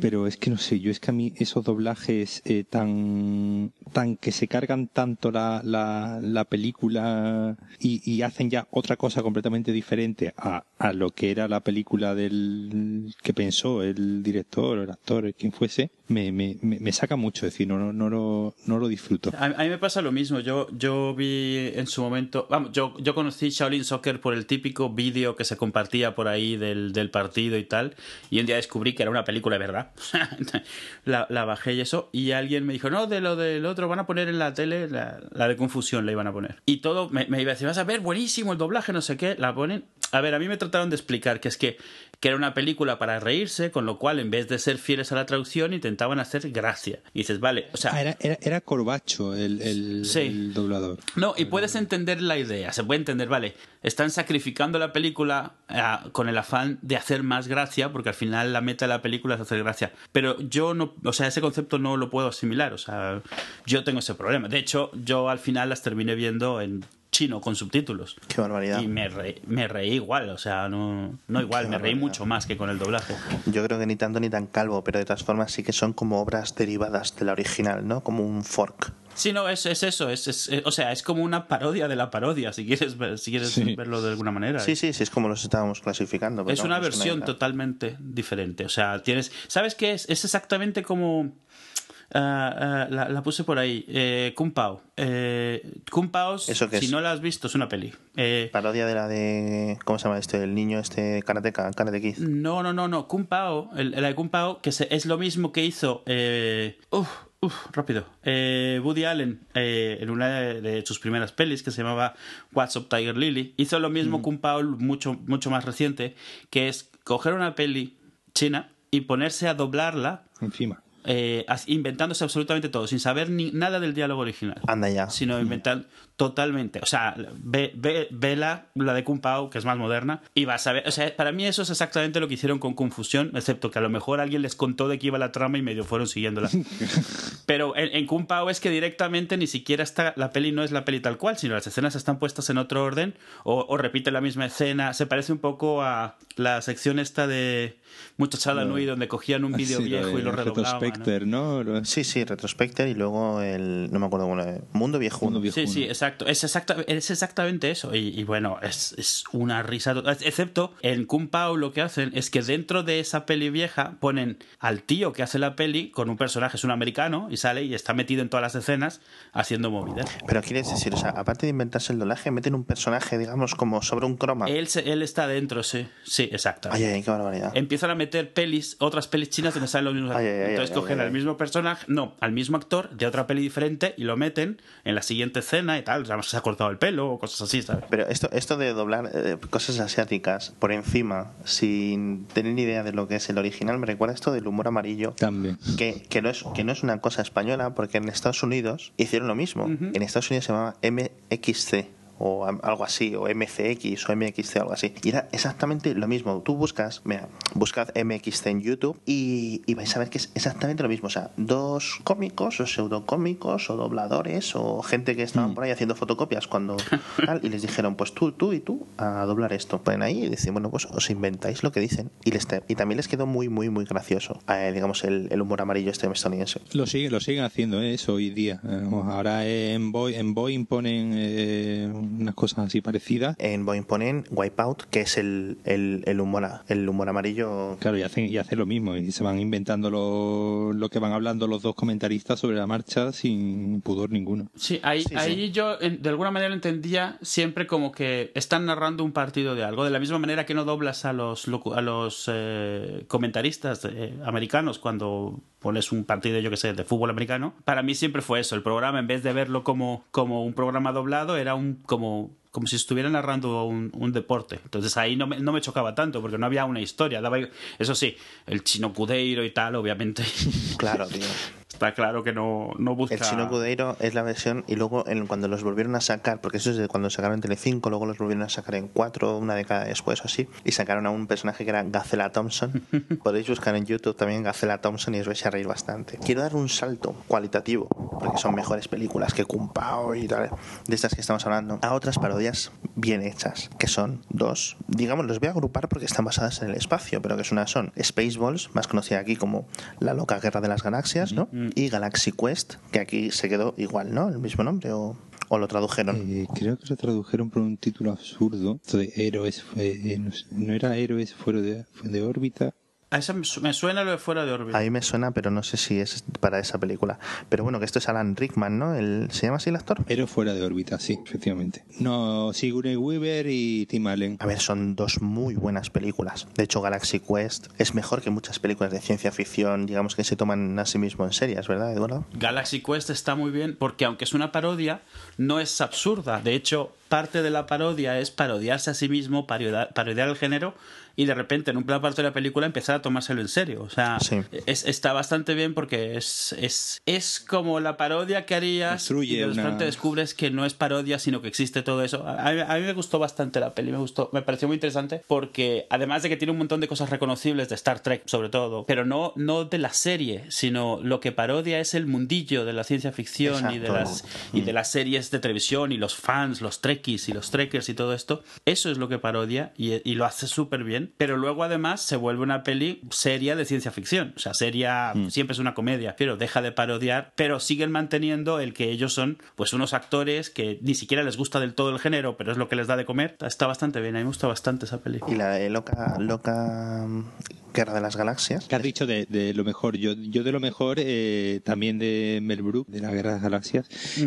pero es que no sé, yo es que a mí esos doblajes eh, tan tan que se cargan tanto la, la, la película y, y hacen ya otra cosa completamente diferente a, a lo que era la película del que pensó el director o el actor, quien fuese, me, me, me, me saca mucho, es decir, no, no, no, lo, no lo disfruto. A, a mí me pasa lo mismo. Yo, yo vi en su momento. Vamos, yo, yo conocí Shaolin Soccer por el típico vídeo que se compartía por ahí del, del partido y tal. Y un día descubrí que era una película de verdad. [LAUGHS] la, la bajé y eso. Y alguien me dijo: No, de lo del otro van a poner en la tele, la, la de Confusión la iban a poner. Y todo me, me iba a decir: Vas a ver, buenísimo el doblaje, no sé qué. La ponen. A ver, a mí me trataron de explicar que es que, que era una película para reírse, con lo cual en vez de ser fieles a la traducción intentaban hacer gracia. Y dices, vale, o sea, Ah, era, era, era Corbacho el, el, Sí. el doblador. no, y puedes entender la idea, se puede entender, vale, están sacrificando la película ah, con el afán de hacer más gracia, porque al final la meta de la película es hacer gracia. Pero yo no, o sea, ese concepto no lo puedo asimilar, o sea, yo tengo ese problema. De hecho, yo al final las terminé viendo en chino con subtítulos. Qué barbaridad. Y me, re- me reí igual, o sea, no, no igual, Qué me reí mucho más que con el doblaje. Yo creo que ni tanto ni tan calvo, pero de todas formas sí que son como obras derivadas de la original, ¿no? Como un fork. Sí, no, es, es eso, es, es- eh, o sea, es como una parodia de la parodia, si quieres, ver- si quieres Sí. verlo de alguna manera. Sí, sí, sí, es como los estábamos clasificando. Es una versión totalmente diferente. O sea, tienes. ¿Sabes qué es? Es exactamente como. Ah, ah, la, la puse por ahí. Eh, Kung Pao. Eh, Kung Pao, ¿Eso qué si es? no la has visto, es una peli. Eh, Parodia de la de. ¿Cómo se llama este? El niño este karateka, Karate Kid. no, no, no, no. Kung Pao, el, la de Kung Pao, que se- es lo mismo que hizo. Eh, uf, uf, rápido. Eh, Woody Allen, eh, en una de, de sus primeras pelis, que se llamaba What's Up Tiger Lily, hizo lo mismo Pao, mucho, mucho más reciente, que es coger una peli china y ponerse a doblarla Encima. Eh, inventándose absolutamente todo, sin saber ni nada del diálogo original. Anda ya. Sino inventar totalmente. O sea, ve, ve, ve la, la de Kung Pao, que es más moderna, y vas a ver. O sea, para mí eso es exactamente lo que hicieron con Confusión, excepto que a lo mejor alguien les contó de qué iba la trama y medio fueron siguiéndola. [LAUGHS] Pero en, en Kung Pao es que directamente ni siquiera está. La peli no es la peli tal cual, sino las escenas están puestas en otro orden, o, o repite la misma escena. Se parece un poco a la sección esta de Muchachada Nui, donde cogían un [LAUGHS] vídeo Sí, viejo y lo redoblaban. Retrospector, ¿no? Sí, sí, Retrospector y luego el. No me acuerdo cómo era. Mundo Viejo. Mundo Viejo. Sí, sí, Uno. Exacto. Es, exacta, es exactamente eso. Y, y bueno, es, es una risa total. Excepto en Kung Pao lo que hacen es que dentro de esa peli vieja ponen al tío que hace la peli con un personaje, es un americano, y sale y está metido en todas las escenas haciendo movidas. Pero quieres decir, o sea, aparte de inventarse el doblaje, meten un personaje, digamos, como sobre un croma. Él, él está dentro, sí. Sí, exacto. Ay, ay, qué barbaridad. Empiezan a meter pelis, otras pelis chinas donde salen los mismos Ay, ay, Entonces cogen al mismo personaje, no, al mismo actor de otra peli diferente y lo meten en la siguiente escena y tal. O sea, se ha cortado el pelo o cosas así, ¿sabes? Pero esto, esto de doblar eh, cosas asiáticas por encima, sin tener ni idea de lo que es el original, me recuerda esto del humor amarillo. También. Que, que, no es, que no es una cosa española, porque en Estados Unidos hicieron lo mismo. En Estados Unidos se llamaba MXC o algo así, o MCX o MXC algo así. Y era exactamente lo mismo. Tú buscas, mira, buscad MXC en YouTube y, y vais a ver que es exactamente lo mismo. O sea, dos cómicos o pseudocómicos o dobladores o gente que estaban por ahí haciendo fotocopias cuando [LAUGHS] tal, y les dijeron, pues tú, tú y tú a doblar esto. Ponen ahí y dicen, bueno, pues os inventáis lo que dicen. Y, les te- y también les quedó muy, muy, muy gracioso, eh, digamos, el, el humor amarillo este estadounidense. Lo siguen, lo siguen haciendo ¿eh? eso hoy día. Eh, ahora en, Boeing, en Boeing ponen eh, unas cosas así parecidas. En Boeing ponen Wipeout, que es el, el, el humor, a- el humor amarillo. Claro, y hacen, y hacen lo mismo. Y se van inventando lo, lo que van hablando los dos comentaristas sobre la marcha sin pudor ninguno. Sí, ahí, Sí, ahí sí. yo en- de alguna manera entendía siempre como que están narrando un partido de algo, de la misma manera que no doblas a los, a los eh, comentaristas eh, americanos cuando pones un partido, yo que sé, de fútbol americano. Para mí siempre fue eso, el programa en vez de verlo como, como un programa doblado, era un como como si estuviera narrando un, un deporte. Entonces ahí no me, no me chocaba tanto porque no había una historia. Daba, eso sí, el chino Cudeiro y tal, obviamente. Claro, [LAUGHS] tío. Está claro que no, no busca... El chino Cudeiro es la versión y luego en- cuando los volvieron a sacar, porque eso es de cuando sacaron en Telecinco, luego los volvieron a sacar en 4, una década después o así, y sacaron a un personaje que era Gacela Thompson. [LAUGHS] Podéis buscar en YouTube también Gacela Thompson y os vais a reír bastante. Quiero dar un salto cualitativo, porque son mejores películas que Kung Pao y tal, de estas que estamos hablando, a otras parodias bien hechas, que son dos, digamos, los voy a agrupar porque están basadas en el espacio, pero que es una son Spaceballs, más conocida aquí como La loca guerra de las galaxias, ¿no? Y Galaxy Quest, que aquí se quedó igual, ¿no? El mismo nombre o, o lo tradujeron. Eh, creo que lo tradujeron por un título absurdo. De héroes. eh, no, sé, no era héroes fuera de, de órbita. A esa me su- me suena lo de fuera de órbita. Ahí me suena, pero no sé si es para esa película. Pero bueno, que esto es Alan Rickman, ¿no? El, ¿Se llama así el actor? Héroes fuera de órbita, sí, efectivamente. No, Sigourney Weaver y Tim Allen. A ver, son dos muy buenas películas. De hecho, Galaxy Quest es mejor que muchas películas de ciencia ficción, digamos que se toman a sí mismo en serias, ¿verdad, Eduardo? Galaxy Quest está muy bien porque aunque es una parodia, no es absurda. De hecho, parte de la parodia es parodiarse a sí mismo, parodiar, parodiar el género y de repente en un plan parte de la película empezar a tomárselo en serio. O sea, Sí. es, está bastante bien porque es, es, es como la parodia que harías Construye y de una- repente descubres que no es parodia, sino que existe todo eso. A, mí- a mí me gustó bastante la peli, me gustó, me pareció muy interesante porque además de que tiene un montón de cosas reconocibles de Star Trek sobre todo, pero no, no de la serie, sino lo que parodia es el mundillo de la ciencia ficción y de, Exacto. las, y de las series de televisión y los fans, los trekkies y los trekkers y todo esto. Eso es lo que parodia y, y lo hace súper bien, pero luego además se vuelve una peli seria de ciencia ficción. O sea, seria siempre es una comedia, pero deja de parodiar, pero siguen manteniendo el que ellos son pues unos actores que ni siquiera les gusta del todo el género, pero es lo que les da de comer. Está bastante bien, a mí me gusta bastante esa peli. Y la de Loca, loca mm, Guerra de las Galaxias. ¿Qué has dicho de, de lo mejor? Yo, yo de lo mejor, eh, también de Mel Brooks, de la Guerra de las Galaxias,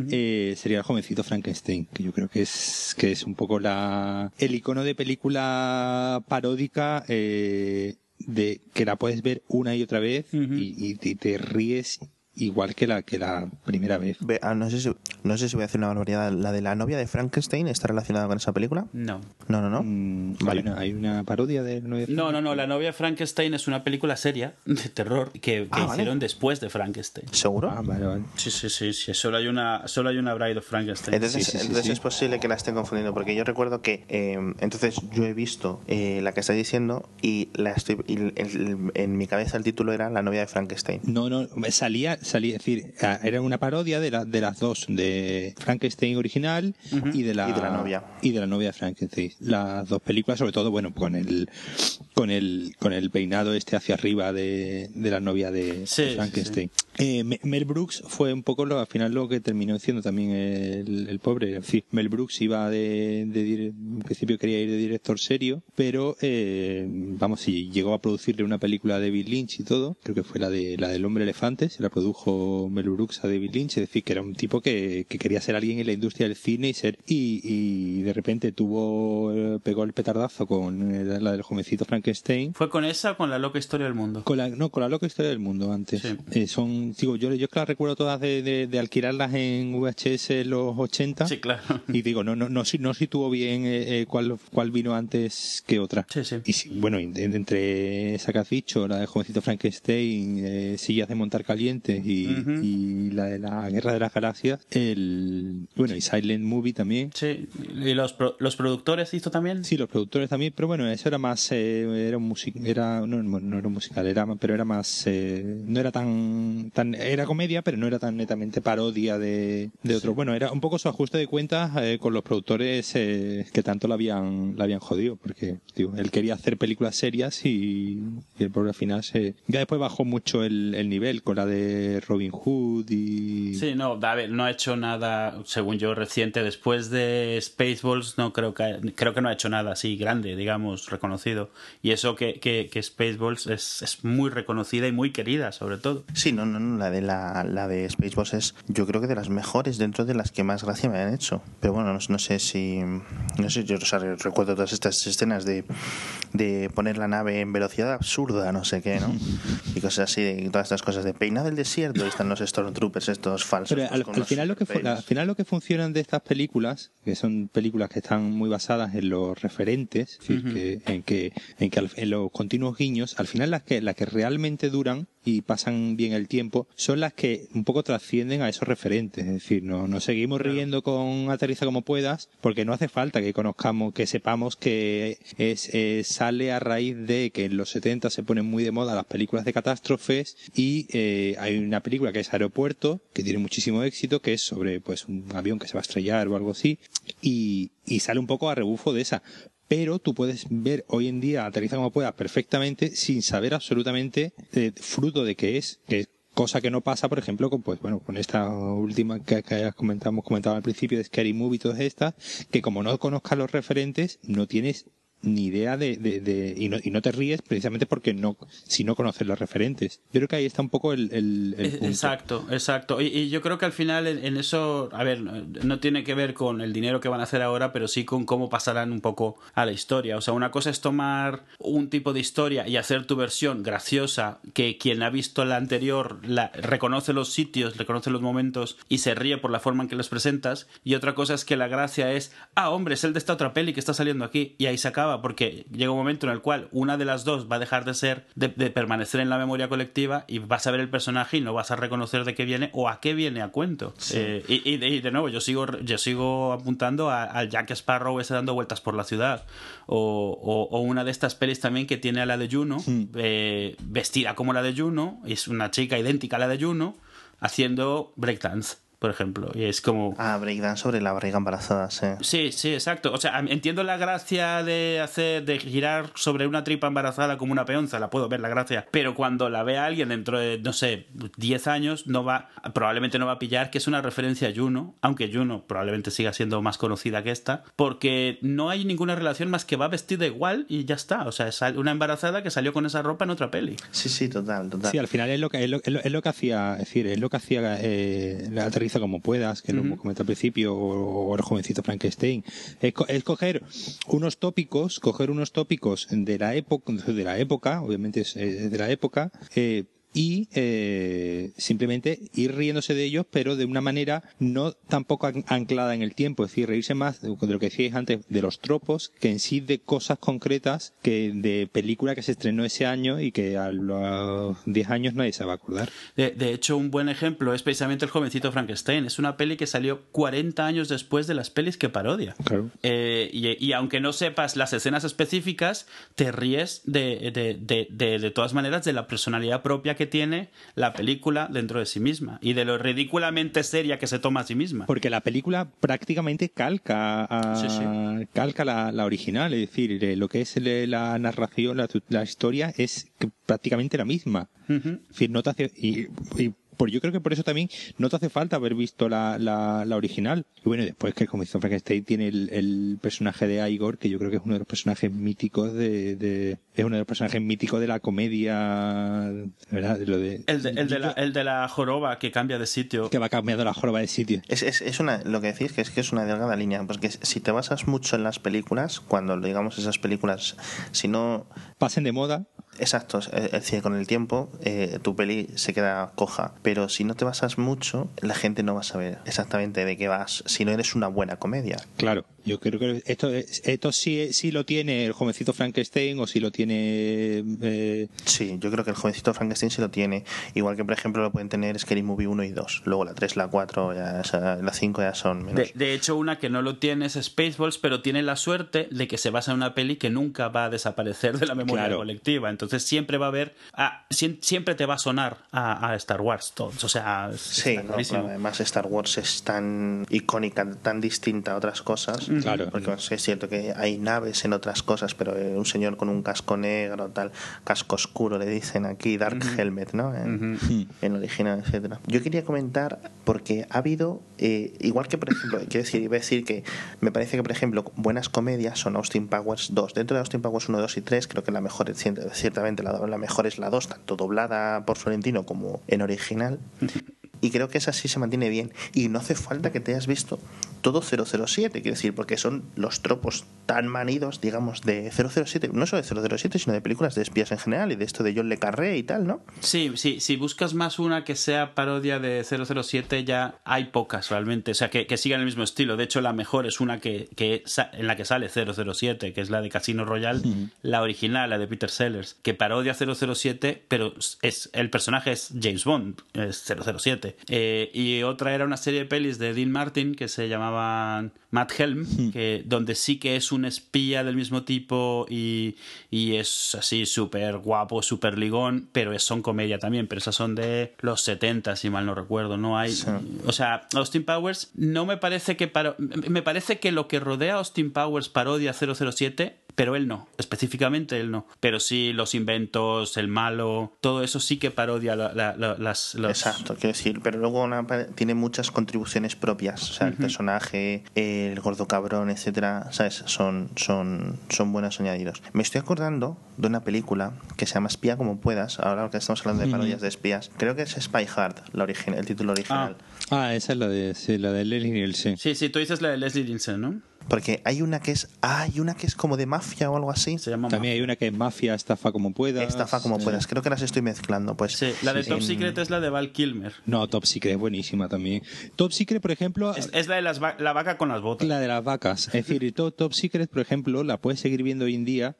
eh, sería el jovencito Frankenstein, que yo creo que es, que es un poco la, el icono de película paródica, eh, de que la puedes ver una y otra vez y- y te ríes igual que la, que la primera vez. Ve- ah, no, sé si, no sé si voy a hacer una barbaridad. ¿La de la novia de Frankenstein está relacionada con esa película? No. No, no, no. Mm, Vale. hay, una, hay una parodia de Nueve No, no, no. La novia de Frankenstein es una película seria de terror que, que Ah, vale. hicieron después de Frankenstein. ¿Seguro? Ah, vale, vale. Sí, sí, sí, sí. Solo hay una, solo hay una Bride of Frankenstein. Entonces, Sí, sí, sí, entonces sí. es posible que la esté confundiendo, porque yo recuerdo que eh, entonces yo he visto eh, la que estáis diciendo y, la estoy, y el- el- en mi cabeza el título era La novia de Frankenstein. No, no, salía, salía, es decir, era una parodia de, la, de las dos, de Frankenstein original y, de la, Y de la novia. Y de la novia de Frankenstein. Las dos películas, sobre todo, bueno, con el, con el, con el peinado este hacia arriba de, de la novia de Sí, Frankenstein. Eh, Me- Mel Brooks fue un poco lo, al final lo que terminó siendo también el, el pobre. En fin, Mel Brooks iba de, de en principio quería ir de director serio, pero eh, vamos, si llegó a producirle una película a David Lynch y todo, creo que fue la de la del hombre elefante, se la produjo Mel Brooks a David Lynch, es decir, que era un tipo que, que quería ser alguien en la industria del cine y ser y, y de repente tuvo eh, pegó el petardazo con eh, la del jovencito Frankenstein ¿Fue con esa o con la loca historia del mundo? con la, no, con la loca historia del mundo antes. Sí. Eh, son, digo, yo, yo es que las recuerdo todas de, de, de alquilarlas en VHS en los 80. Sí, claro. Y digo, no, no, no, si- no situó bien eh, eh, cuál, cuál vino antes que otra. Sí, sí. Y bueno, en- entre esa que has dicho, la de Jovencito Frankenstein, eh, Sillas de Montar Y, la de la Guerra de las Galaxias, el, bueno, y Silent Movie también. Sí. ¿Y los, pro- los productores hizo también? Sí, los productores también, pero bueno, eso era más, eh, era un music, era, no, no era un musical, era, más- pero era más, eh, no era tan, tan, era comedia, pero no era tan netamente parodia de, de otro. Bueno, era un poco su ajuste de cuentas eh, con los productores eh, que tanto la habían, la habían jodido, porque, digo, él quería hacer películas serias y, y el pobre al final se, ya después bajó mucho el, el nivel con la de Robin Hood y, Sí, no, a ver, no ha hecho nada, según yo, reciente. Después de Spaceballs, no creo que creo que no ha hecho nada así grande, digamos, reconocido. Y eso que, que, que Spaceballs es, es muy reconocida y muy querida, sobre todo. Sí, no, no, no, la de la, la de Spaceballs es yo creo que de las mejores dentro de las que más gracia me han hecho. Pero bueno, no, no sé si no sé, yo o sea, recuerdo todas estas escenas de, de poner la nave en velocidad absurda, no sé qué, ¿no? [LAUGHS] Y cosas así, de, todas estas cosas de peinado del desierto, y están los Stormtroopers estos falsos. Pero pues, al, final lo que fu- al final lo que funcionan de estas películas, que son películas que están muy basadas en los referentes, es decir, que, en que en que al- en los continuos guiños, al final las que las que realmente duran y pasan bien el tiempo son las que un poco trascienden a esos referentes, es decir, no nos seguimos riendo con aterriza como puedas porque no hace falta que conozcamos, que sepamos que es eh, sale a raíz de que en los 70 se ponen muy de moda las películas de catástrofes y eh, hay una película que es Aeropuerto que tiene muchísimo éxito que es sobre pues un avión que se va a estrellar o algo así y, y sale un poco a rebufo de esa. Pero tú puedes ver hoy en día aterriza como puedas perfectamente sin saber absolutamente eh, fruto de qué es que es cosa que no pasa por ejemplo con pues bueno con esta última que, que comentamos comentaba al principio de Scary Movie y todas estas que como no conozcas los referentes no tienes ni idea de, de, de- y, no, y no te ríes precisamente porque no si no conoces los referentes yo creo que ahí está un poco el, el, el Eh, punto. Exacto, exacto. Y, y yo creo que al final en, en eso, a ver, no tiene que ver con el dinero que van a hacer ahora, pero sí con cómo pasarán un poco a la historia. O sea, una cosa es tomar un tipo de historia y hacer tu versión graciosa, que quien ha visto la anterior la, reconoce los sitios, reconoce los momentos y se ríe por la forma en que los presentas. Y otra cosa es que la gracia es, ah, hombre, es el de esta otra peli que está saliendo aquí. Y ahí se acaba, porque llega un momento en el cual una de las dos va a dejar de ser, de, de permanecer en la memoria colectiva y vas a ver el personaje y no vas a reconocer de qué viene o a qué viene a cuento. Eh, y, y de, y de nuevo, yo sigo, yo sigo apuntando al Jack Sparrow ese dando vueltas por la ciudad. O, o- o una de estas pelis también que tiene a la de Juno, eh, vestida como la de Juno, es una chica idéntica a la de Juno, haciendo breakdance, por ejemplo. Y es como... Ah, breakdance sobre la barriga embarazada, sí. Sí, sí, exacto. O sea, entiendo la gracia de hacer, de girar sobre una tripa embarazada como una peonza, la puedo ver la gracia. Pero cuando la vea alguien dentro de, no sé, 10 años, no va, probablemente no va a pillar que es una referencia a Juno, aunque Juno probablemente siga siendo más conocida que esta, porque no hay ninguna relación más que va vestida igual y ya está. O sea, es una embarazada que salió con esa ropa en otra peli. Sí, sí, total, total. Sí, al final es lo que es lo, es lo- es lo que hacía, es decir, es lo que hacía eh, la como puedas, que lo hemos comentado al principio, o, o el jovencito Frankenstein. Es, co- es coger unos tópicos, coger unos tópicos de la época, de la época, obviamente es de la época, eh, y eh, simplemente ir riéndose de ellos, pero de una manera no tampoco an- anclada en el tiempo, es decir, reírse más de lo que decíais antes, de los tropos, que en sí de cosas concretas que de película que se estrenó ese año y que a los 10 años nadie se va a acordar. De, de hecho, un buen ejemplo es precisamente El jovencito Frankenstein. Es una peli que salió 40 años después de las pelis que parodia. Claro. Eh, y, y aunque no sepas las escenas específicas, te ríes de, de, de, de, de todas maneras de la personalidad propia que que tiene la película dentro de sí misma y de lo ridículamente seria que se toma a sí misma. Porque la película prácticamente calca a, Sí, sí. calca la, la original, es decir, eh, lo que es el- la narración, la, la historia es prácticamente la misma. Es decir, no te hace, y, y por, yo creo que por eso también no te hace falta haber visto la, la, la original. Y bueno, y después que como hizo Frankenstein tiene el, el personaje de Igor, que yo creo que es uno de los personajes míticos de, de- es uno de los personajes míticos de la comedia, ¿verdad? De lo de, El de, el, de la, el de la joroba que cambia de sitio. que va cambiando la joroba de sitio. Es, es, es una, lo que decís que es que es una delgada línea, porque si te basas mucho en las películas, cuando digamos esas películas, si no Pasen de moda, Exacto, es decir, con el tiempo eh, tu peli se queda coja, pero si no te basas mucho, la gente no va a saber exactamente de qué vas, si no eres una buena comedia. Claro, yo creo que esto, es- esto sí, sí lo tiene el jovencito Frankenstein o si lo tiene... eh, Sí, yo creo que el jovencito Frankenstein sí lo tiene, igual que por ejemplo lo pueden tener Scary Movie 1 y 2, luego la 3, la 4, ya, o sea, la 5 ya son menos. De, de hecho, una que no lo tiene es Spaceballs, pero tiene la suerte de que se basa en una peli que nunca va a desaparecer de la memoria Claro. colectiva. Entonces siempre va a haber, ah, siem- siempre te va a sonar a, a Star Wars todos. O sea, es- Sí, no, además Star Wars es tan icónica, tan distinta a otras cosas. Claro. Porque es cierto que hay naves en otras cosas, pero eh, un señor con un casco negro, tal, casco oscuro le dicen aquí, Dark Helmet, ¿no? En, en original, etcétera. Yo quería comentar, porque ha habido, eh, igual que por ejemplo, quiero decir, iba a decir que me parece que por ejemplo, buenas comedias son Austin Powers 2. Dentro de Austin Powers 1, 2 y 3, creo que la mejor, ciertamente la, la mejor es la 2, tanto doblada por Florentino como en original. Y creo que esa sí se mantiene bien. Y no hace falta que te hayas visto todo 007, quiero decir, porque son los tropos tan manidos, digamos, de 007, no solo de 007, sino de películas de espías en general y de esto de John Le Carré y tal, ¿no? Sí, sí, si buscas más una que sea parodia de 007, ya hay pocas realmente, o sea, que, que sigan el mismo estilo. De hecho, la mejor es una que, que en la que sale 007, que es la de Casino Royale, la original, la de Peter Sellers, que parodia 007, pero es el personaje es James Bond, es 007. Eh, y otra era una serie de pelis de Dean Martin que se llamaban Matt Helm, que, donde sí que es un espía del mismo tipo y, y es así súper guapo, súper ligón, pero es- son comedia también, pero esas son de los 70, si mal no recuerdo, no hay... O sea, Austin Powers no me parece que... paro- me parece que lo que rodea a Austin Powers parodia 007 pero él no, específicamente él no. Pero sí los inventos, el malo, todo eso sí que parodia la- la- la- las... los- Exacto, quiero decir, pero luego una tiene muchas contribuciones propias, o sea, el personaje, el gordo cabrón, etcétera, ¿sabes? Son, son, son buenos añadidos. Me estoy acordando de una película que se llama Espía como puedas, ahora que estamos hablando de parodias de espías, creo que es Spy Hard, la original, el título original. Ah, esa es la de, sí, la de Leslie Nielsen. Sí, sí, tú dices la de Leslie Nielsen, ¿no? Porque hay una que es, ah, hay una que es como de mafia o algo así. Se llama... También hay una que es mafia, estafa como puedas. Estafa como puedas, creo que las estoy mezclando, pues. Sí, la de Sí, Top. Secret es la de Val Kilmer. No, Top Secret es buenísima también. Top Secret, por ejemplo, Es, es la de las va- la vaca con las botas. la de las vacas. Es decir, [LAUGHS] Top, Top Secret, por ejemplo, la puedes seguir viendo hoy en día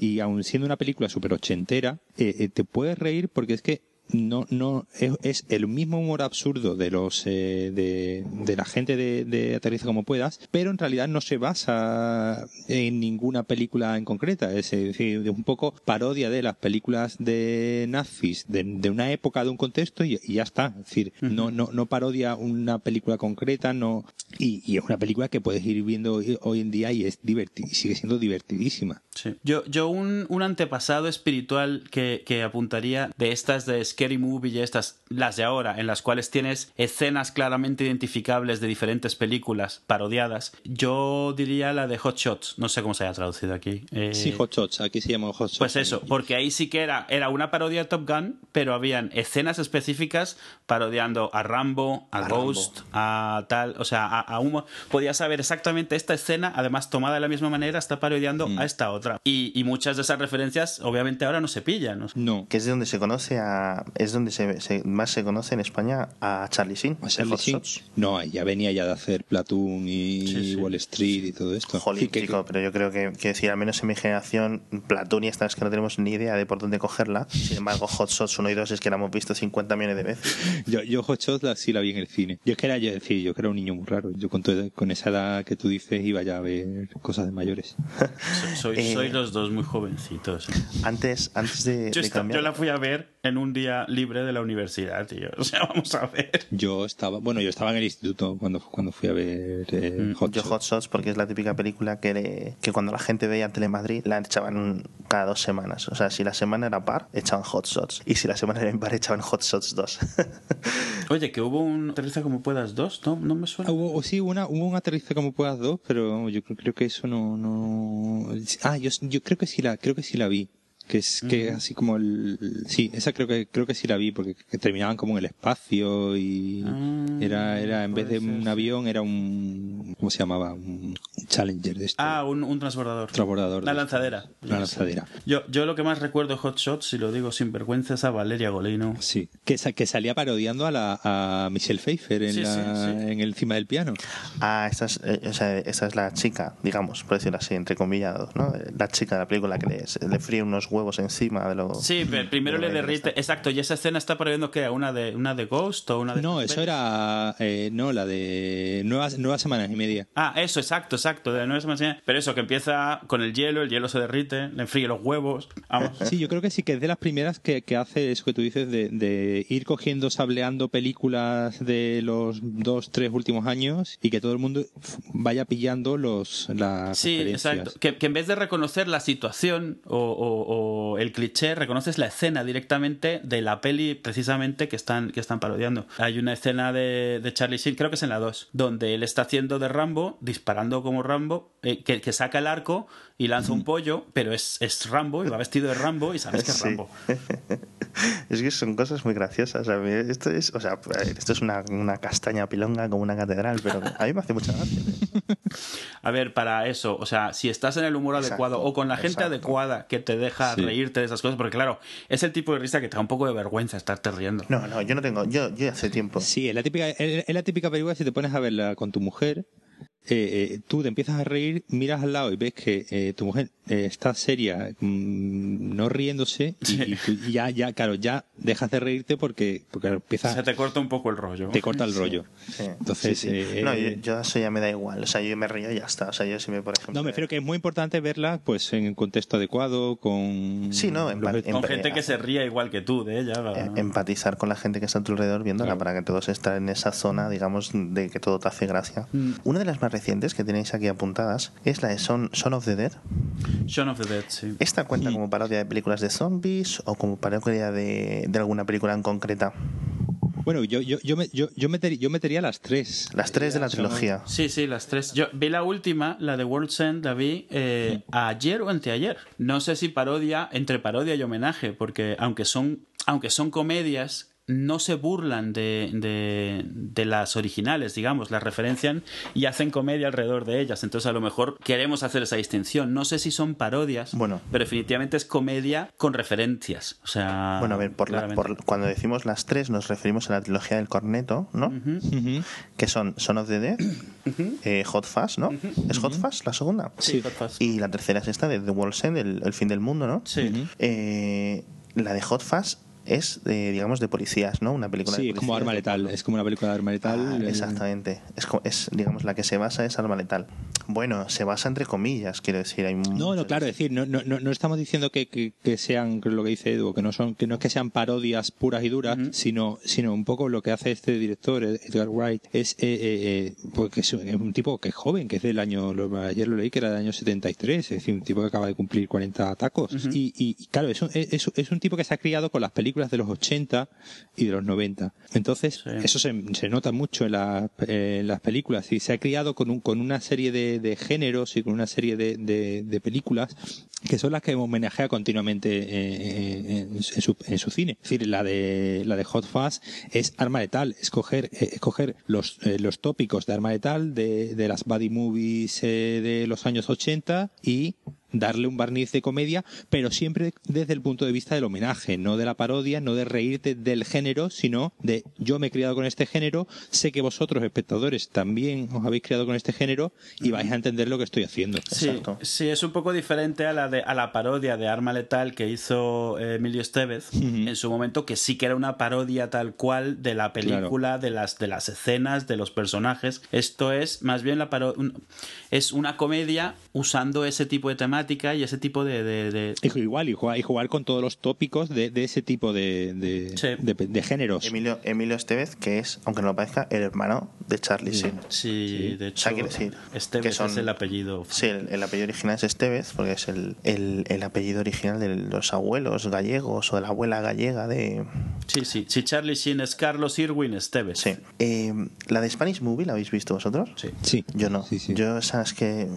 y aun siendo una película súper ochentera, eh, eh, te puedes reír porque es que no, no, es, es el mismo humor absurdo de los eh, de, de la gente de, de Aterriza como puedas, pero en realidad no se basa en ninguna película en concreta, es decir, de un poco parodia de las películas de nazis de, de una época, de un contexto y, y ya está, es decir, no, no, no parodia una película concreta, no y, y es una película que puedes ir viendo hoy, en día y es diverti- y sigue siendo divertidísima. Sí. Yo, yo un, un antepasado espiritual que, que apuntaría de estas de Scary Movie y estas, las de ahora, en las cuales tienes escenas claramente identificables de diferentes películas parodiadas, yo diría la de Hot Shots, no sé cómo se haya traducido aquí. Eh, Sí, Hot Shots, aquí se llama Hot Shots. Pues eso, porque ahí sí que era, era una parodia de Top Gun, pero habían escenas específicas parodiando a Rambo, a, A Ghost, a tal, o sea, a, a un... Podías saber exactamente esta escena, además tomada de la misma manera, está parodiando a esta otra. Y, y muchas de esas referencias, obviamente, ahora no se pillan. ¿no? No. Que es de donde se conoce a. Es donde se, se- más se conoce en España a Charlie Sheen. ¿A Charlie Sheen? No, ya venía ya de hacer Platoon y Sí, sí. Wall Street y todo esto. Jolín, Sí, que- chico, pero yo creo que, que decir, al menos en mi generación, Platoon y esta es que no tenemos ni idea de por dónde cogerla. Sin embargo, Hot Shots 1 y 2 es que la hemos visto 50 millones de veces. [LAUGHS] yo, yo Hot Shots la, sí la vi en el cine. Yo es que era, yo decir, yo que era un niño muy raro. Yo con, todo- con esa edad que tú dices iba ya a ver cosas de mayores. [LAUGHS] So- Sois, Eh, sois los dos muy jovencitos. Antes, antes de, Yo, de cambiar. yo la fui a ver en un día libre de la universidad, tío. [LAUGHS] O sea, vamos a ver. Yo estaba, bueno, yo estaba en el instituto cuando, cuando fui a ver eh, Mm, Hot Yo Shots. Hot Shots porque es la típica película que, le- que cuando la gente veía Telemadrid la echaban cada dos semanas. O sea, si la semana era par, echaban Hot Shots. Y si la semana era impar, echaban Hot Shots 2. [LAUGHS] Oye, que hubo un Aterriza como puedas dos, ¿no? No me suena. Ah, hubo, sí, una, hubo un aterriza como puedas dos, pero vamos, yo creo, creo que eso no, no... Ah, yo, yo creo que sí la, creo que sí la vi. Que es que así como el, sí, esa creo que creo que sí la vi porque que terminaban como en el espacio y Ah, era era en vez de ser, un avión era un ¿cómo se llamaba? Un Challenger de esto. Ah, un, un transbordador. Transbordador de- lanzadera. Una lanzadera. Yo, yo lo que más recuerdo Hot Shots, si lo digo sin vergüenza, es a Valeria Golino. Sí, que, sa- que salía parodiando a, la, a Michelle Pfeiffer en, Sí, la, sí, sí. en el encima del piano. ah, esta es, eh, o sea, esta es la chica, digamos, por decirlo así, entre comillas, ¿no? La chica de la película que le, le fríe unos huevos encima de lo... Sí, pero primero de le derrite. Exacto, y esa escena está parodiando que una de, una de Ghost o una de. No, eso era eh, no la de nuevas nuevas semanas y media. Ah, eso, exacto, exacto. De nueve semanas. Pero eso, que empieza con el hielo, el hielo se derrite, le enfríe los huevos. Vamos. [LAUGHS] Sí, yo creo que sí que es de las primeras que, que hace eso que tú dices de, de ir cogiendo, sableando películas de los dos, tres últimos años y que todo el mundo vaya pillando los las Sí, exacto. Que, que en vez de reconocer la situación o, o- o el cliché, reconoces la escena directamente de la peli precisamente que están, que están parodiando. Hay una escena de, de Charlie Sheen, creo que es en la 2, donde él está haciendo de Rambo, disparando como Rambo, eh, que, que saca el arco y lanza un pollo, pero es, es Rambo y va vestido de Rambo y sabes que es Sí. Rambo. [LAUGHS] Es que son cosas muy graciosas. A mí esto es, o sea, esto es una, una castaña pilonga como una catedral, pero a mí me hace mucha gracia. A ver, para eso, o sea, si estás en el humor Exacto, adecuado o con la gente exacto. adecuada que te deja Sí. reírte de esas cosas, porque claro, es el tipo de risa que te da un poco de vergüenza estarte riendo. No, no, yo no tengo, yo, yo hace tiempo. Sí, es la típica, es es la típica película si te pones a verla con tu mujer, eh, eh, tú te empiezas a reír, miras al lado y ves que eh, tu mujer eh, está seria, mm, no riéndose, y, y tú- y ya, ya, claro, ya dejas de reírte porque, porque empieza, Se te corta un poco el rollo. te corta el rollo. Sí, Entonces, sí, sí. eh, no, eh, yo, yo eso ya me da igual. O sea, yo me río y ya está. O sea, yo si me, por ejemplo. No, me refiero que es muy importante verla pues en el contexto adecuado, con... Sí, no, en los- pa- en- Con gente que se ría igual que tú de ella. eh, empatizar con la gente que está a tu alrededor viéndola Claro. para que todos estén en esa zona, digamos, de que todo te hace gracia. Una de las más recientes que tenéis aquí apuntadas es la de Son, Son of the Dead. Shaun of the Dead, sí. ¿Esta cuenta como parodia de películas de zombies o como parodia de, de alguna película en concreta? Bueno, yo, yo, yo, me- yo, yo, metería, yo metería las tres. Las tres de la trilogía. Sí, sí, las tres. Yo vi la última, la de World's End, la vi eh, ayer o anteayer. No sé si parodia, entre parodia y homenaje, porque aunque son, aunque son comedias, no se burlan de, de, de las originales, digamos, las referencian y hacen comedia alrededor de ellas. Entonces, a lo mejor queremos hacer esa distinción. No sé si son parodias, Bueno. pero definitivamente es comedia con referencias. O sea, Bueno, a ver, por la- por- cuando decimos las tres nos referimos a la trilogía del corneto, ¿no? Que son Son of the Dead, eh, Hot Fuzz, ¿no? ¿Es Hot Fuzz la segunda? Sí, Hot Fuzz. Y la tercera es esta de The World's End, el, el fin del mundo, ¿no? Sí. Eh, la de Hot Fuzz es, de, digamos, de policías, ¿no? Una película de Sí, es como. Arma Letal, es como una película de Arma Letal. Ah, eh, exactamente. Es, digamos, la que se basa es Arma Letal. Bueno, se basa entre comillas, quiero decir. Hay No, no, claro, es decir, no, no, no, estamos diciendo que, que, que sean lo que dice Edu, que no son, que no es que sean parodias puras y duras, sino, sino un poco lo que hace este director, Edgar Wright, es eh, eh, eh, pues que es un- es un tipo que es joven, que es del año, lo- ayer lo leí que era del año 73, es decir, un tipo que acaba de cumplir 40 tacos. y, y, y, claro, es un, es, es un tipo que se ha criado con las películas de los 80 y de los 90. Entonces, Sí. eso se, se nota mucho en, la- en las películas y se ha criado con, un, con una serie de, de géneros y con una serie de, de- de películas que son las que homenajea continuamente eh, en, en su, en su cine. Es decir, la de, la de Hot Fuzz es arma letal, escoger, eh, escoger los, eh, los tópicos de arma letal de, de las buddy movies de los años 80 y darle un barniz de comedia, pero siempre desde el punto de vista del homenaje, no de la parodia, no de reírte del género, sino de yo me he criado con este género, sé que vosotros, espectadores, también os habéis criado con este género y vais a entender lo que estoy haciendo. Sí, Exacto. sí, es un poco diferente a la de a la parodia de Arma Letal que hizo eh, Emilio Estevez en su momento, que sí que era una parodia tal cual de la película, de las de las escenas, de los personajes. Esto es más bien la paro- un- es una comedia usando ese tipo de temáticas temática y ese tipo de... de, de- Y igual, y jugar, y jugar con todos los tópicos de, de ese tipo de, de, Sí. de- de géneros. Emilio, Emilio Estevez, que es, aunque no lo parezca, el hermano de Charlie Sheen. Sí, de O hecho, sea, quiere decir Esteves que son- es el apellido. Sí, el, el apellido original es Estevez, porque es el, el, el apellido original de los abuelos gallegos o de la abuela gallega de... Sí, sí. Si Charlie Sheen es Carlos Irwin Esteves. Sí. Eh, ¿La de Spanish Movie la habéis visto vosotros? Sí. Sí. Yo no. Sí, sí. Yo, sabes que...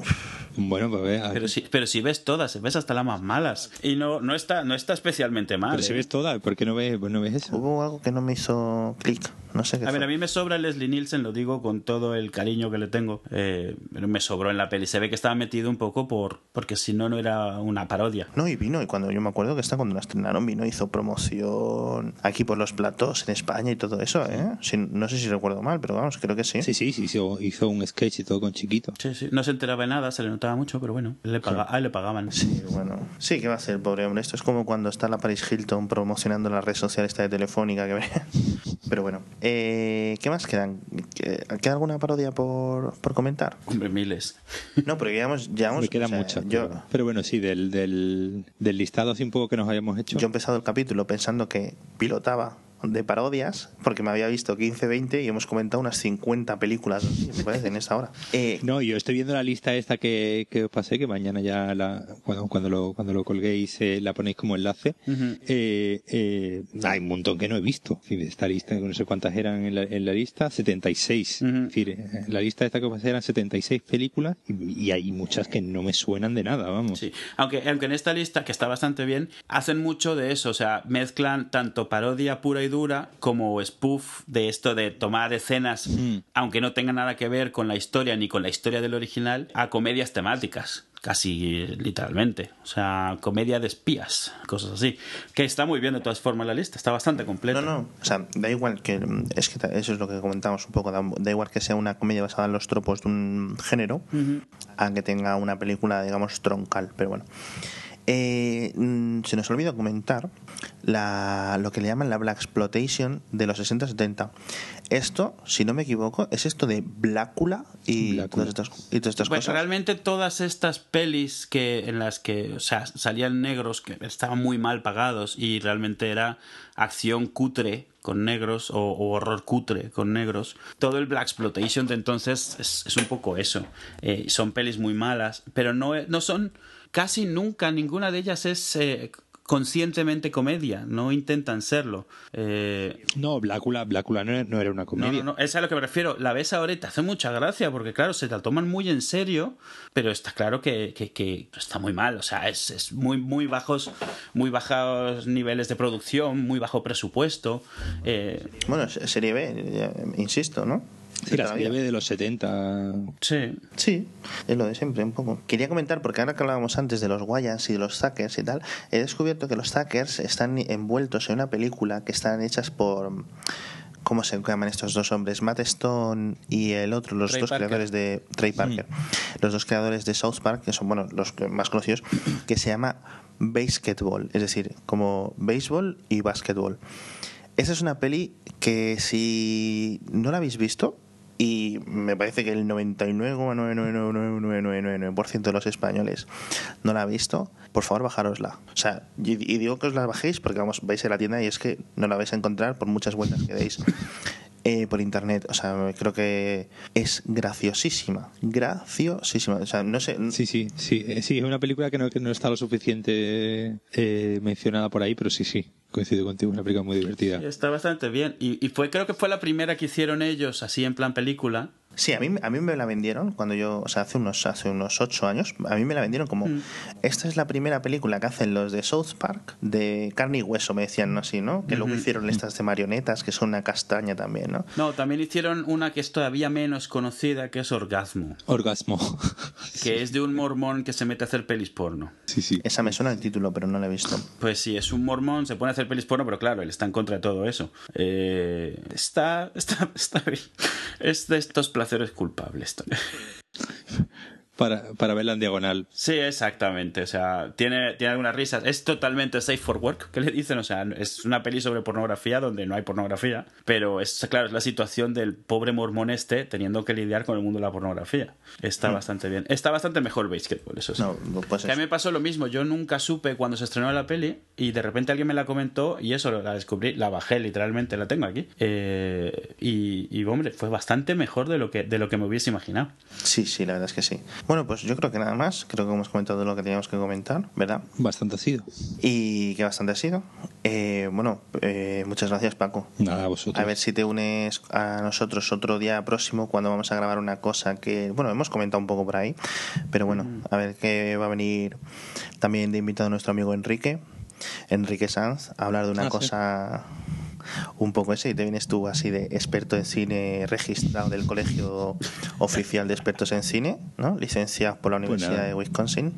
Bueno, pues ve, Pero si, pero si ves todas, ves hasta las más malas. Y no, no, está, no está especialmente mal. pero si ¿eh? ves toda, ¿por qué no ves, pues no ves eso? Hubo algo que no me hizo clic. No sé qué A ver, fue. a mí me sobra Leslie Nielsen, lo digo con todo el cariño que le tengo. eh, pero me sobró en la peli. Se ve que estaba metido un poco por porque si no, no era una parodia. No, y vino, y cuando yo me acuerdo que está cuando la estrenaron, vino, hizo promoción aquí por los platos en España y todo eso, ¿eh? Si- no sé si recuerdo mal, pero vamos, creo que sí. Sí, sí, sí, hizo, hizo un sketch y todo con chiquito. Sí, sí. No se enteraba de nada, se le notaba mucho, pero bueno, le, paga, a él le pagaban. Sí, bueno. Sí, ¿qué va a ser, pobre hombre? Esto es como cuando está la Paris Hilton promocionando la red social esta de Telefónica. Que... [LAUGHS] Pero bueno, eh, ¿qué más quedan? ¿Qué- ¿Queda alguna parodia por, por comentar? Hombre, miles. [LAUGHS] No, porque llevamos... llevamos Me quedan o sea, muchas. Yo, pero, pero bueno, sí, del, del, del listado así un poco que nos hayamos hecho. yo he empezado el capítulo pensando que pilotaba de parodias, porque me había visto 15, 20 y hemos comentado unas 50 películas, me parece, en esta hora. Eh, No, yo estoy viendo la lista esta que, que os pasé, que mañana ya la, cuando, cuando, lo, cuando lo colguéis eh, la ponéis como enlace. eh, eh, hay un montón que no he visto. Esta lista, no sé cuántas eran en la, en la lista, 76. Ujú. Es decir, eh, la lista esta que os pasé eran 76 películas y, y hay muchas que no me suenan de nada, vamos. Sí, aunque, aunque en esta lista, que está bastante bien, hacen mucho de eso, o sea, mezclan tanto parodia pura y dura como spoof de esto de tomar escenas, Mm. aunque no tenga nada que ver con la historia ni con la historia del original, a comedias temáticas. Casi literalmente. O sea, comedia de espías, cosas así. Que está muy bien de todas formas la lista, está bastante completa. No, no, o sea, da igual que. Es que eso es lo que comentamos un poco. Da, da igual que sea una comedia basada en los tropos de un género, a que tenga una película, digamos, troncal. Pero bueno. Eh, mm, se nos olvidó comentar la, lo que le llaman la Black Exploitation de los 60-70. Esto, si no me equivoco, es esto de Blácula y, Blácula. Todas estas, y todas estas Bueno, cosas. realmente todas estas pelis que en las que o sea, salían negros que estaban muy mal pagados y realmente era acción cutre con negros o, o horror cutre con negros. Todo el Black Exploitation de entonces es, es un poco eso. Eh, son pelis muy malas, pero no, no son casi nunca, ninguna de ellas es eh, conscientemente comedia, no intentan serlo. Eh, No, Blácula, Blácula no, era- no era una no, comedia. no, no, es a lo que me refiero. La ves ahora y te hace mucha gracia, porque claro, se la toman muy en serio, pero está claro que, que- que está muy mal. O sea, es, es muy, muy bajos, muy bajos niveles de producción, muy bajo presupuesto. Eh, Bueno, serie B, insisto, ¿no? Sí, la Todavía. serie B de los 70. sí. Sí, es lo de siempre, un poco. Quería comentar, porque ahora que hablábamos antes de los Wayans y de los Zackers y tal, he descubierto que los Zackers están envueltos en una película que están hechas por. ¿Cómo se llaman estos dos hombres? Matt Stone y el otro, los Trey dos Parker. creadores de. Trey Parker. Los dos creadores de South Park, que son, bueno, los que- más conocidos, que se llama Basketball, es decir, como béisbol y básquetbol. Esa es una peli que si no la habéis visto, y me parece que el 99,99999% de los españoles no la ha visto, por favor bajárosla. O sea, y, y digo que os la bajéis porque vamos, vais a la tienda y es que no la vais a encontrar por muchas vueltas que deis. eh, por internet, o sea, creo que es graciosísima, graciosísima, o sea, no sé, Sí, sí, sí, eh, sí, es una película que no, que no está lo suficiente eh, mencionada por ahí, pero sí, sí, coincido contigo, es una película muy divertida. Está bastante bien. Y, y fue, creo que fue la primera que hicieron ellos, así en plan película. Sí, a mí, a mí me la vendieron cuando yo, o sea, hace unos, hace unos ocho años, a mí me la vendieron como, esta es la primera película que hacen los de South Park, de carne y hueso, me decían ¿no? así, ¿no? Que luego hicieron estas de marionetas, que son una castaña también, ¿no? No, también hicieron una que es todavía menos conocida, que es Orgasmo, Orgasmo. [LAUGHS] que es de un mormón que se mete a hacer pelis porno. sí, sí. Esa me suena el título, pero no la he visto. Pues sí, es un mormón, se pone a hacer pelis porno, pero claro, él está en contra de todo eso. Eh, está, [LAUGHS] está, está bien. Es de estos placeres culpables. [LAUGHS] para, para verla en diagonal. Sí, exactamente. O sea, tiene, tiene algunas risas. Es totalmente safe for work, que le dicen. O sea, es una peli sobre pornografía donde no hay pornografía. Pero es, claro, es la situación del pobre mormón este teniendo que lidiar con el mundo de la pornografía. Está bastante bien. Está bastante mejor Basketball, eso sí. No, pues Que a mí me pasó lo mismo. Yo nunca supe cuando se estrenó la peli y de repente alguien me la comentó y eso la descubrí. La bajé literalmente, la tengo aquí. Eh, y, y, hombre, fue bastante mejor de lo que, de lo que me hubiese imaginado. Sí, sí, la verdad es que sí. Bueno, pues yo creo que nada más. Creo que hemos comentado lo que teníamos que comentar, ¿verdad? Bastante ha sido. Y que bastante ha sido. Eh, bueno, eh, muchas gracias, Paco. Nada, a vosotros. A ver si te unes a nosotros otro día próximo cuando vamos a grabar una cosa que, bueno, hemos comentado un poco por ahí, pero bueno, a ver que va a venir también de invitado nuestro amigo Enrique, Enrique Sanz, a hablar de una Ah, sí. Un poco ese y te vienes tú así de experto en cine registrado del Colegio [LAUGHS] Oficial de Expertos en Cine, ¿no? Licenciado por la Pues Universidad de Wisconsin.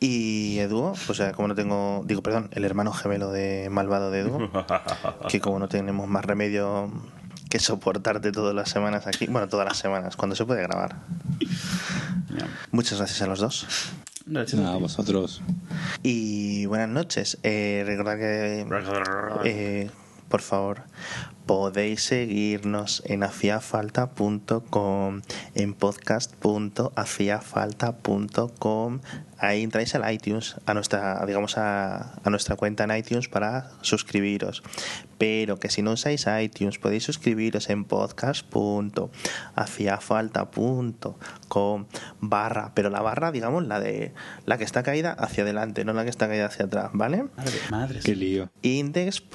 Y Edu, pues como no tengo, digo, perdón, el hermano gemelo de Malvado de Edu, [LAUGHS] que como no tenemos más remedio que soportarte todas las semanas aquí, bueno, todas las semanas, cuando se puede grabar. Muchas gracias a los dos. Gracias a vosotros. Y buenas noches. Eh, recordad que, eh, por favor, podéis seguirnos en afiafalta.com, en podcast.afiafalta.com. Ahí entráis al iTunes, a nuestra, digamos, a, a nuestra cuenta en iTunes para suscribiros. Pero que si no usáis iTunes, podéis suscribiros en podcast.afiafalta.com barra, pero la barra, digamos, la de la que está caída hacia adelante, no la que está caída hacia atrás, ¿vale? Madre, madre. Qué lío. index.rss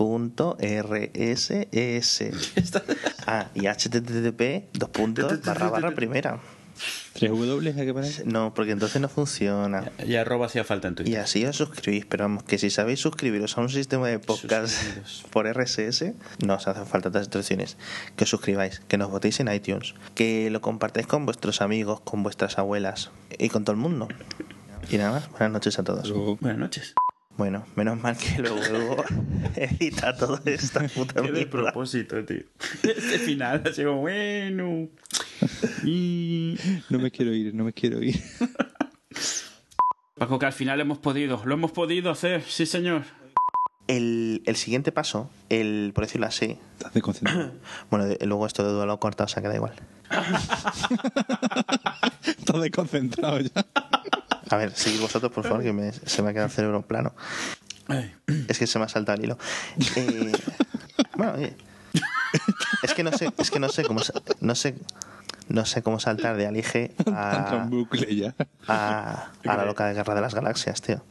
[LAUGHS] ah y http dos puntos [LAUGHS] barra barra primera ¿Tres W hay que poner? no porque entonces no funciona Y arroba hacía falta en y Twitter. así os suscribís pero vamos que si sabéis suscribiros a un sistema de podcast Suscribiros. [LAUGHS] por RSS no os hacen falta otras instrucciones que os suscribáis que nos votéis en iTunes que lo compartáis con vuestros amigos con vuestras abuelas y con todo el mundo y nada más buenas noches a todos Luego- Buenas noches. Bueno menos mal que luego [LAUGHS] edita todo esta puta Qué de propósito, tío. [LAUGHS] Este final, así como, bueno. Y... No me quiero ir, no me quiero ir. Paco, que al final hemos podido. Lo hemos podido hacer, sí, señor. El, el siguiente paso, el, por decirlo así, Estás desconcentrado. [CLEARS THROAT] bueno, de- luego esto de duda lo he cortado, o sea que da igual. [LAUGHS] Estás desconcentrado ya. A ver, seguid vosotros, por favor, que me- se me ha quedado el cerebro plano. Es que se me ha saltado el hilo. Eh, bueno, oye. Es que no sé, es que no sé cómo, no sé, no sé cómo saltar de Alige a la loca de guerra de las galaxias, tío.